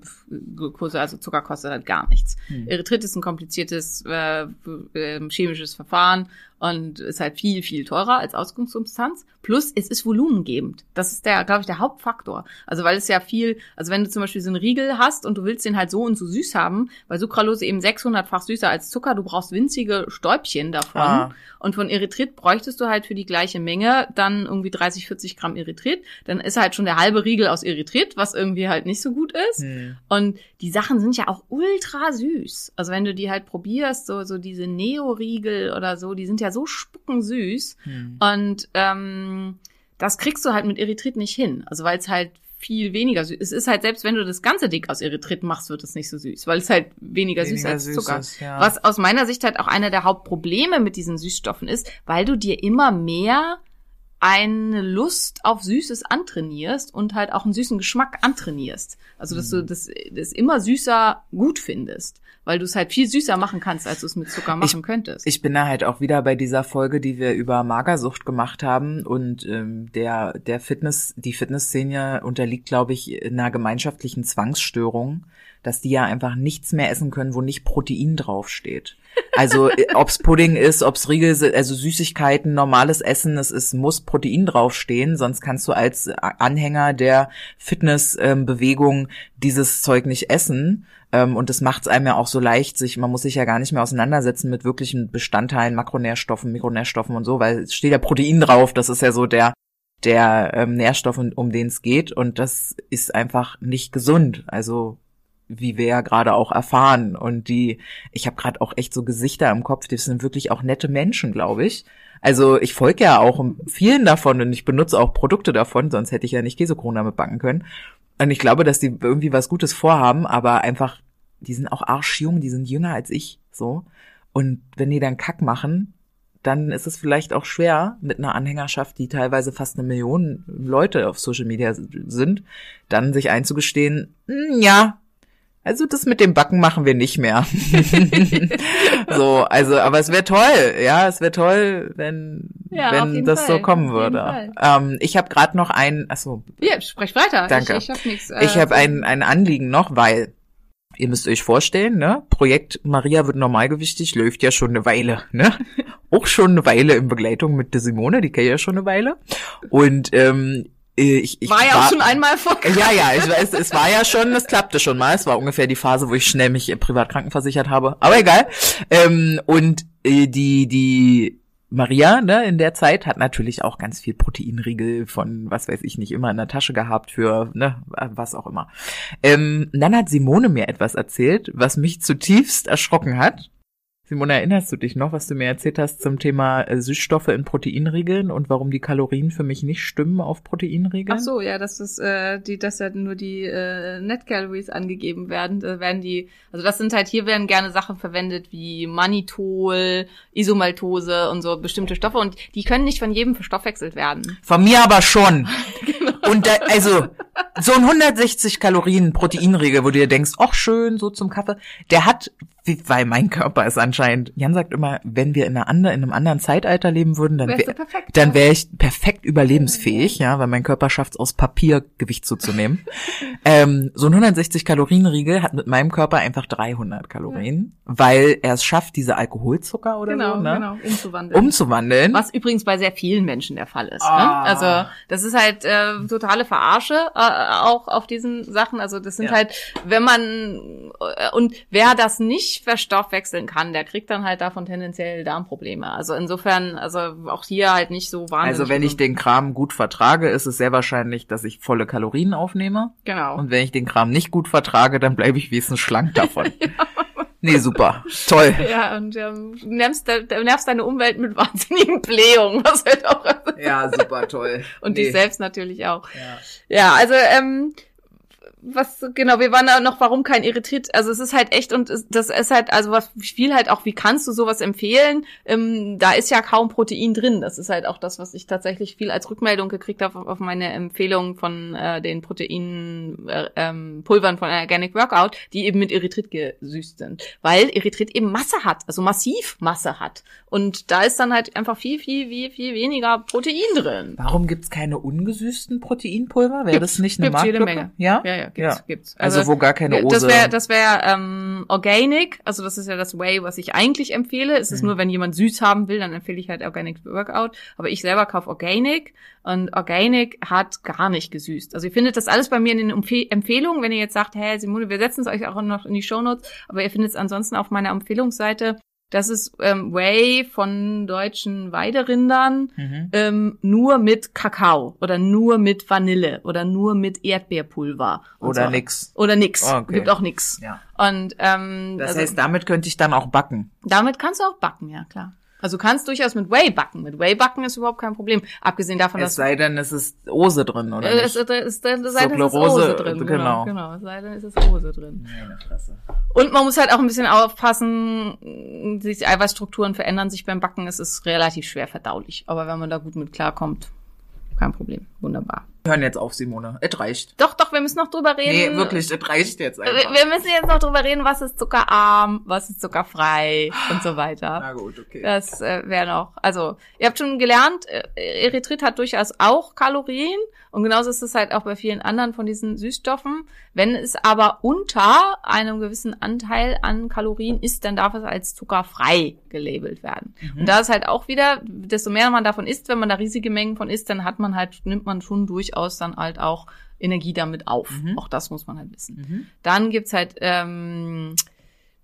Glucose, also Zucker kostet halt gar nichts. Hm. Erythrit ist ein kompliziertes äh, äh, chemisches Verfahren und ist halt viel, viel teurer als Ausgangssubstanz. Plus, es ist volumengebend. Das ist der, glaube ich, der Hauptfaktor. Also, weil es ja viel, also wenn du zum Beispiel so einen Riegel hast und du willst den halt so und so süß haben, weil Sucralose eben 600-fach süßer als Zucker, du brauchst winzige Stäubchen davon. Ah. Und von Erythrit bräuchtest du halt für die gleiche Menge dann irgendwie 30, 40 Gramm Erythrit. Dann ist halt schon der halbe Riegel aus Erythrit, was irgendwie halt nicht so gut ist. Hm. Und die Sachen sind ja auch ultra süß. Also wenn du die halt probierst, so, so diese Neo-Riegel oder so, die sind ja so spuckensüß. Hm. Und ähm, das kriegst du halt mit Erythrit nicht hin. Also weil es halt viel weniger süß. Es ist halt, selbst wenn du das ganze dick aus Erythrit machst, wird es nicht so süß, weil es halt weniger, süß Weniger als süß Zucker. ist, ja. Was aus meiner Sicht halt auch einer der Hauptprobleme mit diesen Süßstoffen ist, weil du dir immer mehr eine Lust auf Süßes antrainierst und halt auch einen süßen Geschmack antrainierst. Also dass du Mhm. das, das immer süßer gut findest, weil du es halt viel süßer machen kannst, als du es mit Zucker machen könntest. Ich bin da halt auch wieder bei dieser Folge, die wir über Magersucht gemacht haben und ähm, der der Fitness die Fitnessszene unterliegt, glaube ich, einer gemeinschaftlichen Zwangsstörung, dass die ja einfach nichts mehr essen können, wo nicht Protein draufsteht. Also äh, ob's Pudding ist, ob's Riegel sind, also Süßigkeiten, normales Essen, es ist muss Protein draufstehen, sonst kannst du als Anhänger der Fitnessbewegung dieses Zeug nicht essen. Ähm, und das macht es einem ja auch so leicht, sich, man muss sich ja gar nicht mehr auseinandersetzen mit wirklichen Bestandteilen, Makronährstoffen, Mikronährstoffen und so, weil es steht ja Protein drauf, das ist ja so der der ähm, Nährstoff, um den es geht. Und das ist einfach nicht gesund. Also wie wir ja gerade auch erfahren. Und die, ich habe gerade auch echt so Gesichter im Kopf, das sind wirklich auch nette Menschen, glaube ich. Also ich folge ja auch vielen davon und ich benutze auch Produkte davon, sonst hätte ich ja nicht Käsekrone damit backen können. Und ich glaube, dass die irgendwie was Gutes vorhaben, aber einfach, die sind auch arschjung, die sind jünger als ich, so. Und wenn die dann Kack machen, dann ist es vielleicht auch schwer mit einer Anhängerschaft, die teilweise fast eine Million Leute auf Social Media sind, dann sich einzugestehen, "Hm, ja, also das mit dem Backen machen wir nicht mehr. so, also, aber es wäre toll, ja, es wäre toll, wenn, Ja, wenn das so Fall, kommen auf jeden würde. Ähm, ich habe gerade noch ein, achso, Ja, sprech weiter. Danke. Ich, ich hab nichts. äh, ich habe ein, ein Anliegen noch, weil ihr müsst euch vorstellen, ne? Projekt Maria wird normalgewichtig läuft ja schon eine Weile, ne? Auch schon eine Weile in Begleitung mit der Simone, die kenne ich ja schon eine Weile. Und ähm, ich, ich War ja auch schon einmal vor. ja, ja, ich weiß, es war ja schon, es klappte schon mal. Es war ungefähr die Phase, wo ich schnell mich äh, privat krankenversichert habe. Aber egal. Ähm, und äh, die, die Maria, ne, in der Zeit hat natürlich auch ganz viel Proteinriegel von, was weiß ich nicht, immer in der Tasche gehabt für, ne, was auch immer. Ähm, dann hat Simone mir etwas erzählt, was mich zutiefst erschrocken hat. Simone, erinnerst du dich noch, was du mir erzählt hast zum Thema äh, Süßstoffe in Proteinriegeln und warum die Kalorien für mich nicht stimmen auf Proteinriegeln? Ach so, ja, dass das, äh, die, dass ja nur die äh, Net Calories angegeben werden. Da werden die, also das sind halt hier werden gerne Sachen verwendet wie Mannitol, Isomaltose und so bestimmte Stoffe und die können nicht von jedem verstoffwechselt werden. Von mir aber schon. Und da, also so ein 160 Kalorien Proteinriegel, wo du dir denkst, ach schön, so zum Kaffee, der hat, wie- weil mein Körper ist anscheinend, Jan sagt immer, wenn wir in, einer anderen, in einem anderen Zeitalter leben würden, dann wäre dann ja. wäre ich perfekt überlebensfähig, ja, weil mein Körper schafft es aus Papier Gewicht zuzunehmen. ähm, so ein 160 Kalorien Riegel hat mit meinem Körper einfach 300 Kalorien, weil er es schafft, diese Alkoholzucker oder Genau, so, ne, genau, umzuwandeln. umzuwandeln. Was übrigens bei sehr vielen Menschen der Fall ist. Ah. Ne? Also das ist halt äh, totale Verarsche äh, auch auf diesen Sachen. Also das sind Ja. halt, wenn man äh, und wer das nicht verstoffwechseln kann, der kriegt dann halt davon tendenziell Darmprobleme. Also insofern, also auch hier halt nicht so wahnsinnig. Also wenn ich den Kram gut vertrage, ist es sehr wahrscheinlich, dass ich volle Kalorien aufnehme. genau. Und wenn ich den Kram nicht gut vertrage, dann bleibe ich wenigstens schlank davon. Nee, super. Toll. ja, und ähm, du nervst, du nervst deine Umwelt mit wahnsinnigen Blähungen, was halt auch Ja, super toll. und nee. dich selbst natürlich auch. Ja. Ja, also ähm, was genau, wir waren da noch, warum kein Erythrit? Also es ist halt echt und es, das ist halt, also was viel halt auch, wie kannst du sowas empfehlen? Ähm, da ist ja kaum Protein drin. Das ist halt auch das, was ich tatsächlich viel als Rückmeldung gekriegt habe auf, meine Empfehlung von äh, den Proteinpulvern äh, ähm, Pulvern von Organic Workout, die eben mit Erythrit gesüßt sind. Weil Erythrit eben Masse hat, also massiv Masse hat. Und da ist dann halt einfach viel, viel, viel, viel weniger Protein drin. Warum gibt's keine ungesüßten Proteinpulver? Wäre das nicht eine Marktlücke? Menge. Ja? Ja, ja, gibt's, Ja. gibt's. Also, wo gar keine Ose. Das wäre das wär, ähm, Organic, also das ist ja das Way, was ich eigentlich empfehle. Es ist Mhm. nur, wenn jemand süß haben will, dann empfehle ich halt Organic Workout. Aber ich selber kaufe Organic und Organic hat gar nicht gesüßt. Also ihr findet das alles bei mir in den Empfehl Empfehlungen, wenn ihr jetzt sagt, hey Simone, wir setzen es euch auch noch in die Shownotes, aber ihr findet es ansonsten auf meiner Empfehlungsseite. Das ist ähm, Whey von deutschen Weiderindern Mhm. ähm, nur mit Kakao oder nur mit Vanille oder nur mit Erdbeerpulver. Oder so. nix. Oder nix. Okay. Gibt auch nix. Ja. Und ähm, Das also, heißt, damit könnte ich dann auch backen. damit kannst du auch backen, ja klar. Also du kannst durchaus mit Whey backen. Mit Whey backen ist überhaupt kein Problem. Abgesehen davon, Es dass sei denn, es ist Ose drin, oder äh, es, nicht? es, es, es sei denn, es ist Ose drin. genau. Genau, genau. Es sei denn, es ist Ose drin. Meine Fresse. Und man muss halt auch ein bisschen aufpassen, die Eiweißstrukturen verändern sich beim Backen. Es ist relativ schwer verdaulich. Aber wenn man da gut mit klarkommt, kein Problem. Wunderbar. Hören jetzt auf, Simone. Es reicht. Doch, doch, wir müssen noch drüber reden. Nee, wirklich, es reicht jetzt Wir einfach. wir müssen jetzt noch drüber reden, was ist zuckerarm, was ist zuckerfrei und so Na weiter. gut, okay. Das äh, wäre noch. Also, ihr habt schon gelernt, äh, Erythrit hat durchaus auch Kalorien und genauso ist es halt auch bei vielen anderen von diesen Süßstoffen. Wenn es aber unter einem gewissen Anteil an Kalorien ist, dann darf es als zuckerfrei gelabelt werden. Und da ist halt auch wieder, desto mehr man davon isst, wenn man da riesige Mengen von isst, dann hat man halt, nimmt man schon durchaus dann halt auch Energie damit auf. Mhm. Auch das muss man halt wissen. Mhm. Dann gibt's halt ähm,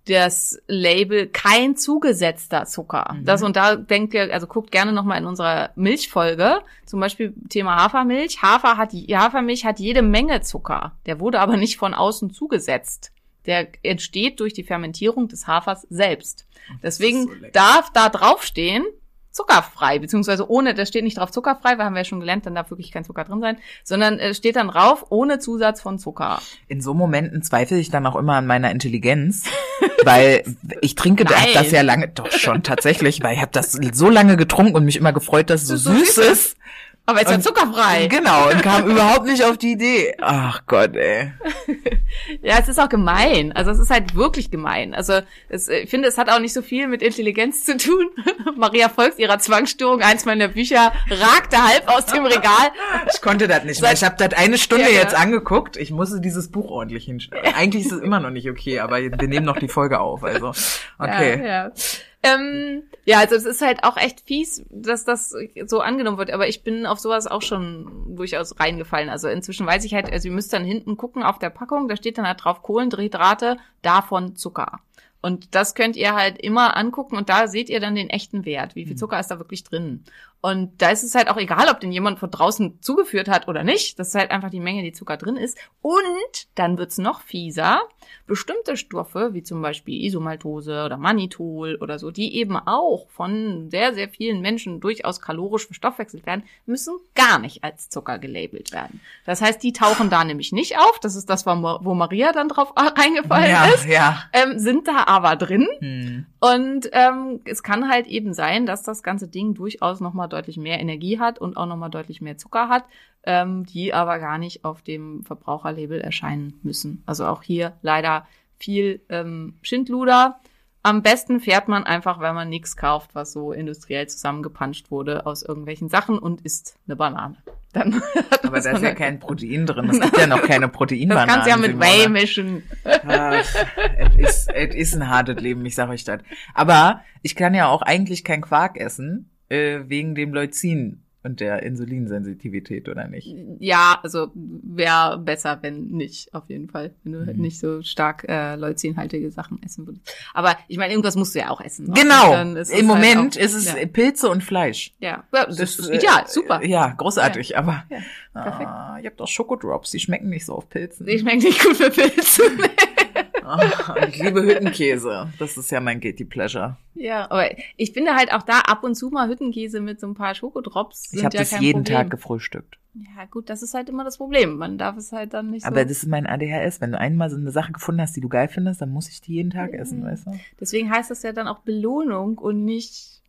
das Label kein zugesetzter Zucker. Mhm. Das und da denkt ihr, also guckt gerne nochmal in unserer Milchfolge, zum Beispiel Thema Hafermilch. Hafer hat, Hafermilch hat jede Menge Zucker. Der wurde aber nicht von außen zugesetzt. Der entsteht durch die Fermentierung des Hafers selbst. Deswegen so darf da draufstehen, zuckerfrei, beziehungsweise ohne, da steht nicht drauf zuckerfrei, weil haben wir ja schon gelernt, dann darf wirklich kein Zucker drin sein, sondern äh, steht dann drauf, ohne Zusatz von Zucker. In so Momenten zweifle ich dann auch immer an meiner Intelligenz, weil ich trinke Nein. das ja lange, doch schon tatsächlich, weil ich habe das so lange getrunken und mich immer gefreut, dass es so süß ist. Aber es ist ja zuckerfrei. Genau, und kam überhaupt nicht auf die Idee. Ach Gott, ey. Ja, es ist auch gemein. Also es ist halt wirklich gemein. Also es, ich finde, es hat auch nicht so viel mit Intelligenz zu tun. Maria folgt ihrer Zwangsstörung. Eins meiner Bücher ragte halb aus dem Regal. Ich konnte das nicht mehr. Ich habe das eine Stunde Ja, ja. jetzt angeguckt. Ich musste dieses Buch ordentlich hinstellen. Eigentlich ist es immer noch nicht okay, aber wir nehmen noch die Folge auf. Also, okay. Ja. Ähm, ja, also es ist halt auch echt fies, dass das so angenommen wird. Aber ich bin auf sowas auch schon durchaus reingefallen. Also inzwischen weiß ich halt, also ihr müsst dann hinten gucken auf der Packung, da steht dann halt drauf Kohlenhydrate, davon Zucker. Und das könnt ihr halt immer angucken und da seht ihr dann den echten Wert. Wie viel Zucker ist da wirklich drin? Und da ist es halt auch egal, ob den jemand von draußen zugeführt hat oder nicht. Das ist halt einfach die Menge, die Zucker drin ist. Und dann wird's noch fieser. Bestimmte Stoffe, wie zum Beispiel Isomaltose oder Mannitol oder so, die eben auch von sehr, sehr vielen Menschen durchaus kalorisch verstoffwechselt werden, müssen gar nicht als Zucker gelabelt werden. Das heißt, die tauchen da nämlich nicht auf. Das ist das, wo wo Maria dann drauf reingefallen Ja, ist. ja. Ähm, sind da aber drin. Hm. Und ähm, es kann halt eben sein, dass das ganze Ding durchaus nochmal deutlich mehr Energie hat und auch nochmal deutlich mehr Zucker hat, ähm, die aber gar nicht auf dem Verbraucherlabel erscheinen müssen. Also auch hier leider viel ähm, Schindluder. Am besten fährt man einfach, wenn man nichts kauft, was so industriell zusammengepanscht wurde aus irgendwelchen Sachen und isst eine Banane. Dann Aber das da ist ja kein Protein drin. Es gibt ja noch keine Das Proteinbananen. kannst ja mit. Whey mischen. Es ist, ein hartes Leben, ich sag euch das. Aber ich kann ja auch eigentlich kein Quark essen, äh, wegen dem Leucin und der Insulinsensitivität, oder nicht? Ja, also wäre besser, wenn nicht, auf jeden Fall. Wenn du halt Mhm. nicht so stark äh, leucinhaltige Sachen essen würdest. Aber ich meine, irgendwas musst du ja auch essen. ne? Genau. Ist es Im halt Moment auch- ist es Ja, Pilze und Fleisch. ja. ja das, ist äh, ideal, super. Ja, großartig, aber Ja, perfekt. ah, ihr habt doch Schokodrops, die schmecken nicht so auf Pilzen. Die schmeckt nicht gut für Pilze. Ah, ich liebe Hüttenkäse. Das ist ja mein Guilty Pleasure. ja, aber ich finde halt auch da ab und zu mal Hüttenkäse mit so ein paar Schokodrops sind Ich habe ja das jeden Problem. Tag gefrühstückt. Ja, gut, das ist halt immer das Problem. Man darf es halt dann nicht so. Aber das ist mein ADHS. Wenn du einmal so eine Sache gefunden hast, die du geil findest, dann muss ich die jeden Tag essen, weißt du? Deswegen heißt das ja dann auch Belohnung und nicht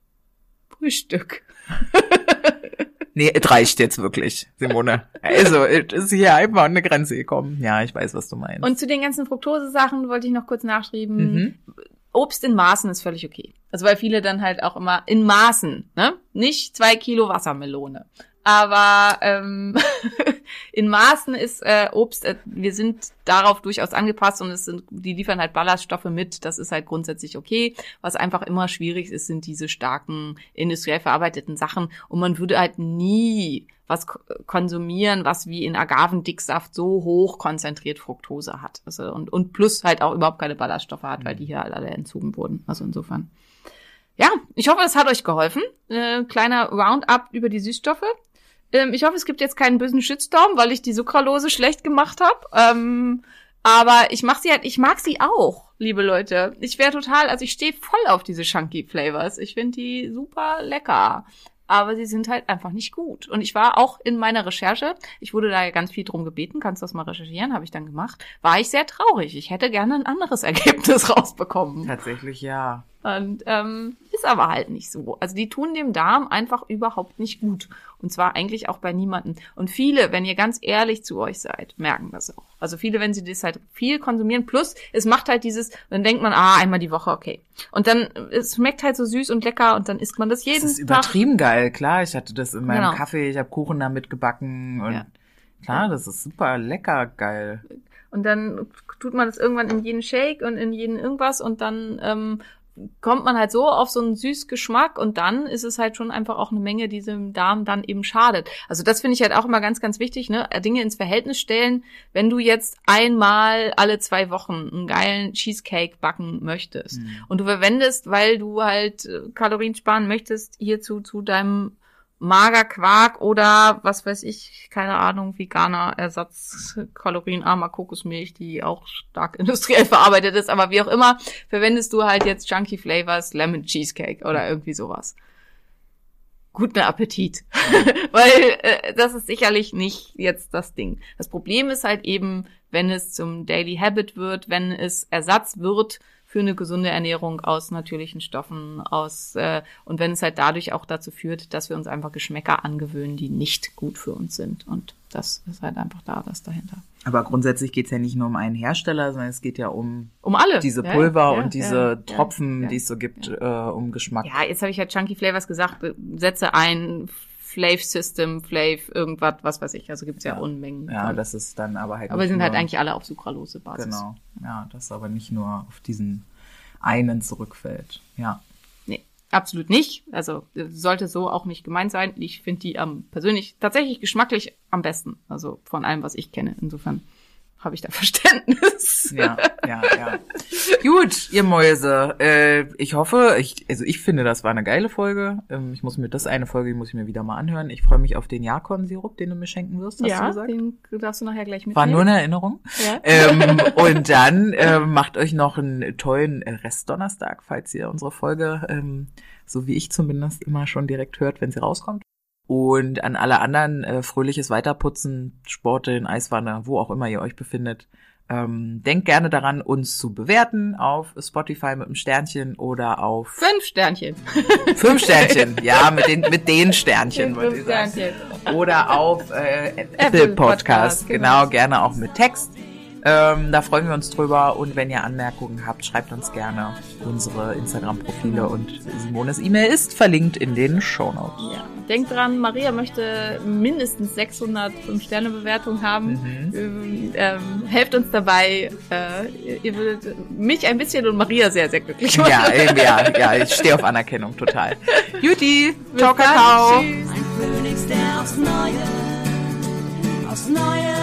Frühstück. Nee, es reicht jetzt wirklich, Simone. Also, es ist hier einfach an eine Grenze gekommen. Ja, ich weiß, was du meinst. Und zu den ganzen Fructose-Sachen wollte ich noch kurz nachschreiben. Mhm. Obst in Maßen ist völlig okay. Also weil viele dann halt auch immer in Maßen, ne? Nicht zwei Kilo Wassermelone. Aber ähm, in Maßen ist äh, Obst, äh, wir sind darauf durchaus angepasst und es sind, die liefern halt Ballaststoffe mit, das ist halt grundsätzlich okay. Was einfach immer schwierig ist, sind diese starken industriell verarbeiteten Sachen und man würde halt nie was ko- konsumieren, was wie in Agavendicksaft so hoch konzentriert Fructose hat. Also und, und plus halt auch überhaupt keine Ballaststoffe hat, weil die hier halt alle entzogen wurden. Also insofern. Ja, ich hoffe, es hat euch geholfen. Äh, kleiner Roundup über die Süßstoffe. Ähm, ich hoffe, es gibt jetzt keinen bösen Shitstorm, weil ich die Sucralose schlecht gemacht habe. Ähm, aber ich mach sie halt, ich mag sie auch, liebe Leute. Ich wäre total, also ich stehe voll auf diese Chunky Flavors. Ich finde die super lecker. Aber sie sind halt einfach nicht gut. Und ich war auch in meiner Recherche, ich wurde da ja ganz viel drum gebeten, kannst du das mal recherchieren, habe ich dann gemacht, war ich sehr traurig. Ich hätte gerne ein anderes Ergebnis rausbekommen. Tatsächlich ja. Und ähm, ist aber halt nicht so. Also die tun dem Darm einfach überhaupt nicht gut. Und zwar eigentlich auch bei niemanden. Und viele, wenn ihr ganz ehrlich zu euch seid, merken das auch. Also viele, wenn sie das halt viel konsumieren, plus es macht halt dieses, dann denkt man, ah, einmal die Woche, okay. Und dann, es schmeckt halt so süß und lecker und dann isst man das jeden Das ist Tag. übertrieben geil, klar. Ich hatte das in meinem Genau. Kaffee, ich habe Kuchen damit gebacken und Ja. klar, das ist super lecker geil. Und dann tut man das irgendwann in jeden Shake und in jeden irgendwas und dann ähm, kommt man halt so auf so einen süß Geschmack und dann ist es halt schon einfach auch eine Menge, die dem Darm dann eben schadet. Also das finde ich halt auch immer ganz, ganz wichtig, ne? Dinge ins Verhältnis stellen. Wenn du jetzt einmal alle zwei Wochen einen geilen Cheesecake backen möchtest und du verwendest, weil du halt äh, Kalorien sparen möchtest, hierzu zu deinem Magerquark oder was weiß ich, keine Ahnung, veganer Ersatz, kalorienarmer Kokosmilch, die auch stark industriell verarbeitet ist, aber wie auch immer, verwendest du halt jetzt Chunky Flavors Lemon Cheesecake oder irgendwie sowas. Guten Appetit. Weil äh, das ist sicherlich nicht jetzt das Ding. Das Problem ist halt eben, wenn es zum Daily Habit wird, wenn es Ersatz wird für eine gesunde Ernährung aus natürlichen Stoffen, aus äh, und wenn es halt dadurch auch dazu führt, dass wir uns einfach Geschmäcker angewöhnen, die nicht gut für uns sind. Und das ist halt einfach da, das dahinter. Aber grundsätzlich geht's ja nicht nur um einen Hersteller, sondern es geht ja um Um alle. diese Ja, Pulver ja, und diese ja, Tropfen, ja, die es so gibt, äh, um Geschmack. Ja, jetzt habe ich ja Chunky Flavors gesagt, setze ein Flav System, Flav, irgendwas, was weiß ich. Also gibt's ja, Ja. Unmengen. Ja, von. das ist dann aber halt. aber sind halt eigentlich alle auf sucralose Basis. Genau. Ja, das aber nicht nur auf diesen einen zurückfällt. Ja. Nee, absolut nicht. Also äh, sollte so auch nicht gemeint sein. Ich finde die am persönlich tatsächlich geschmacklich am besten. Also von allem, was ich kenne. Insofern habe ich da Verständnis. Ja, ja, ja. Gut, ihr Mäuse. Äh, ich hoffe, ich, also ich finde, das war eine geile Folge. Ähm, ich muss mir das eine Folge, die muss ich mir wieder mal anhören. Ich freue mich auf den Jakon-Sirup, den du mir schenken wirst, hast du ja, gesagt. den darfst du nachher gleich War mitnehmen. nur eine Erinnerung. Ja. Ähm, und dann äh, macht euch noch einen tollen Restdonnerstag, falls ihr unsere Folge, ähm, so wie ich zumindest, immer schon direkt hört, wenn sie rauskommt. Und an alle anderen äh, fröhliches Weiterputzen, Sporteln, Eiswanne, wo auch immer ihr euch befindet. Ähm, denkt gerne daran, uns zu bewerten auf Spotify mit einem Sternchen oder auf Fünf Sternchen. fünf Sternchen. ja, mit den, mit den Sternchen, wollte ich sagen Sternchen. oder auf äh, Apple Apple Podcast. Podcast, Genau, genau. gerne auch mit Text. Ähm, da freuen wir uns drüber. Und wenn ihr Anmerkungen habt, schreibt uns gerne unsere Instagram-Profile und Simones E-Mail ist verlinkt in den Shownotes. Ja. Denkt dran, Maria möchte mindestens 600 5-Sterne-Bewertungen haben. Mhm. Ähm, ähm, helft uns dabei. Äh, ihr- würdet mich ein bisschen und Maria sehr, sehr glücklich machen. Ja, ja, ja, ich stehe auf Anerkennung total. Juti, ciao. Kakao. Tschüss. Ein Phönix, der aufs Neue, aufs Neue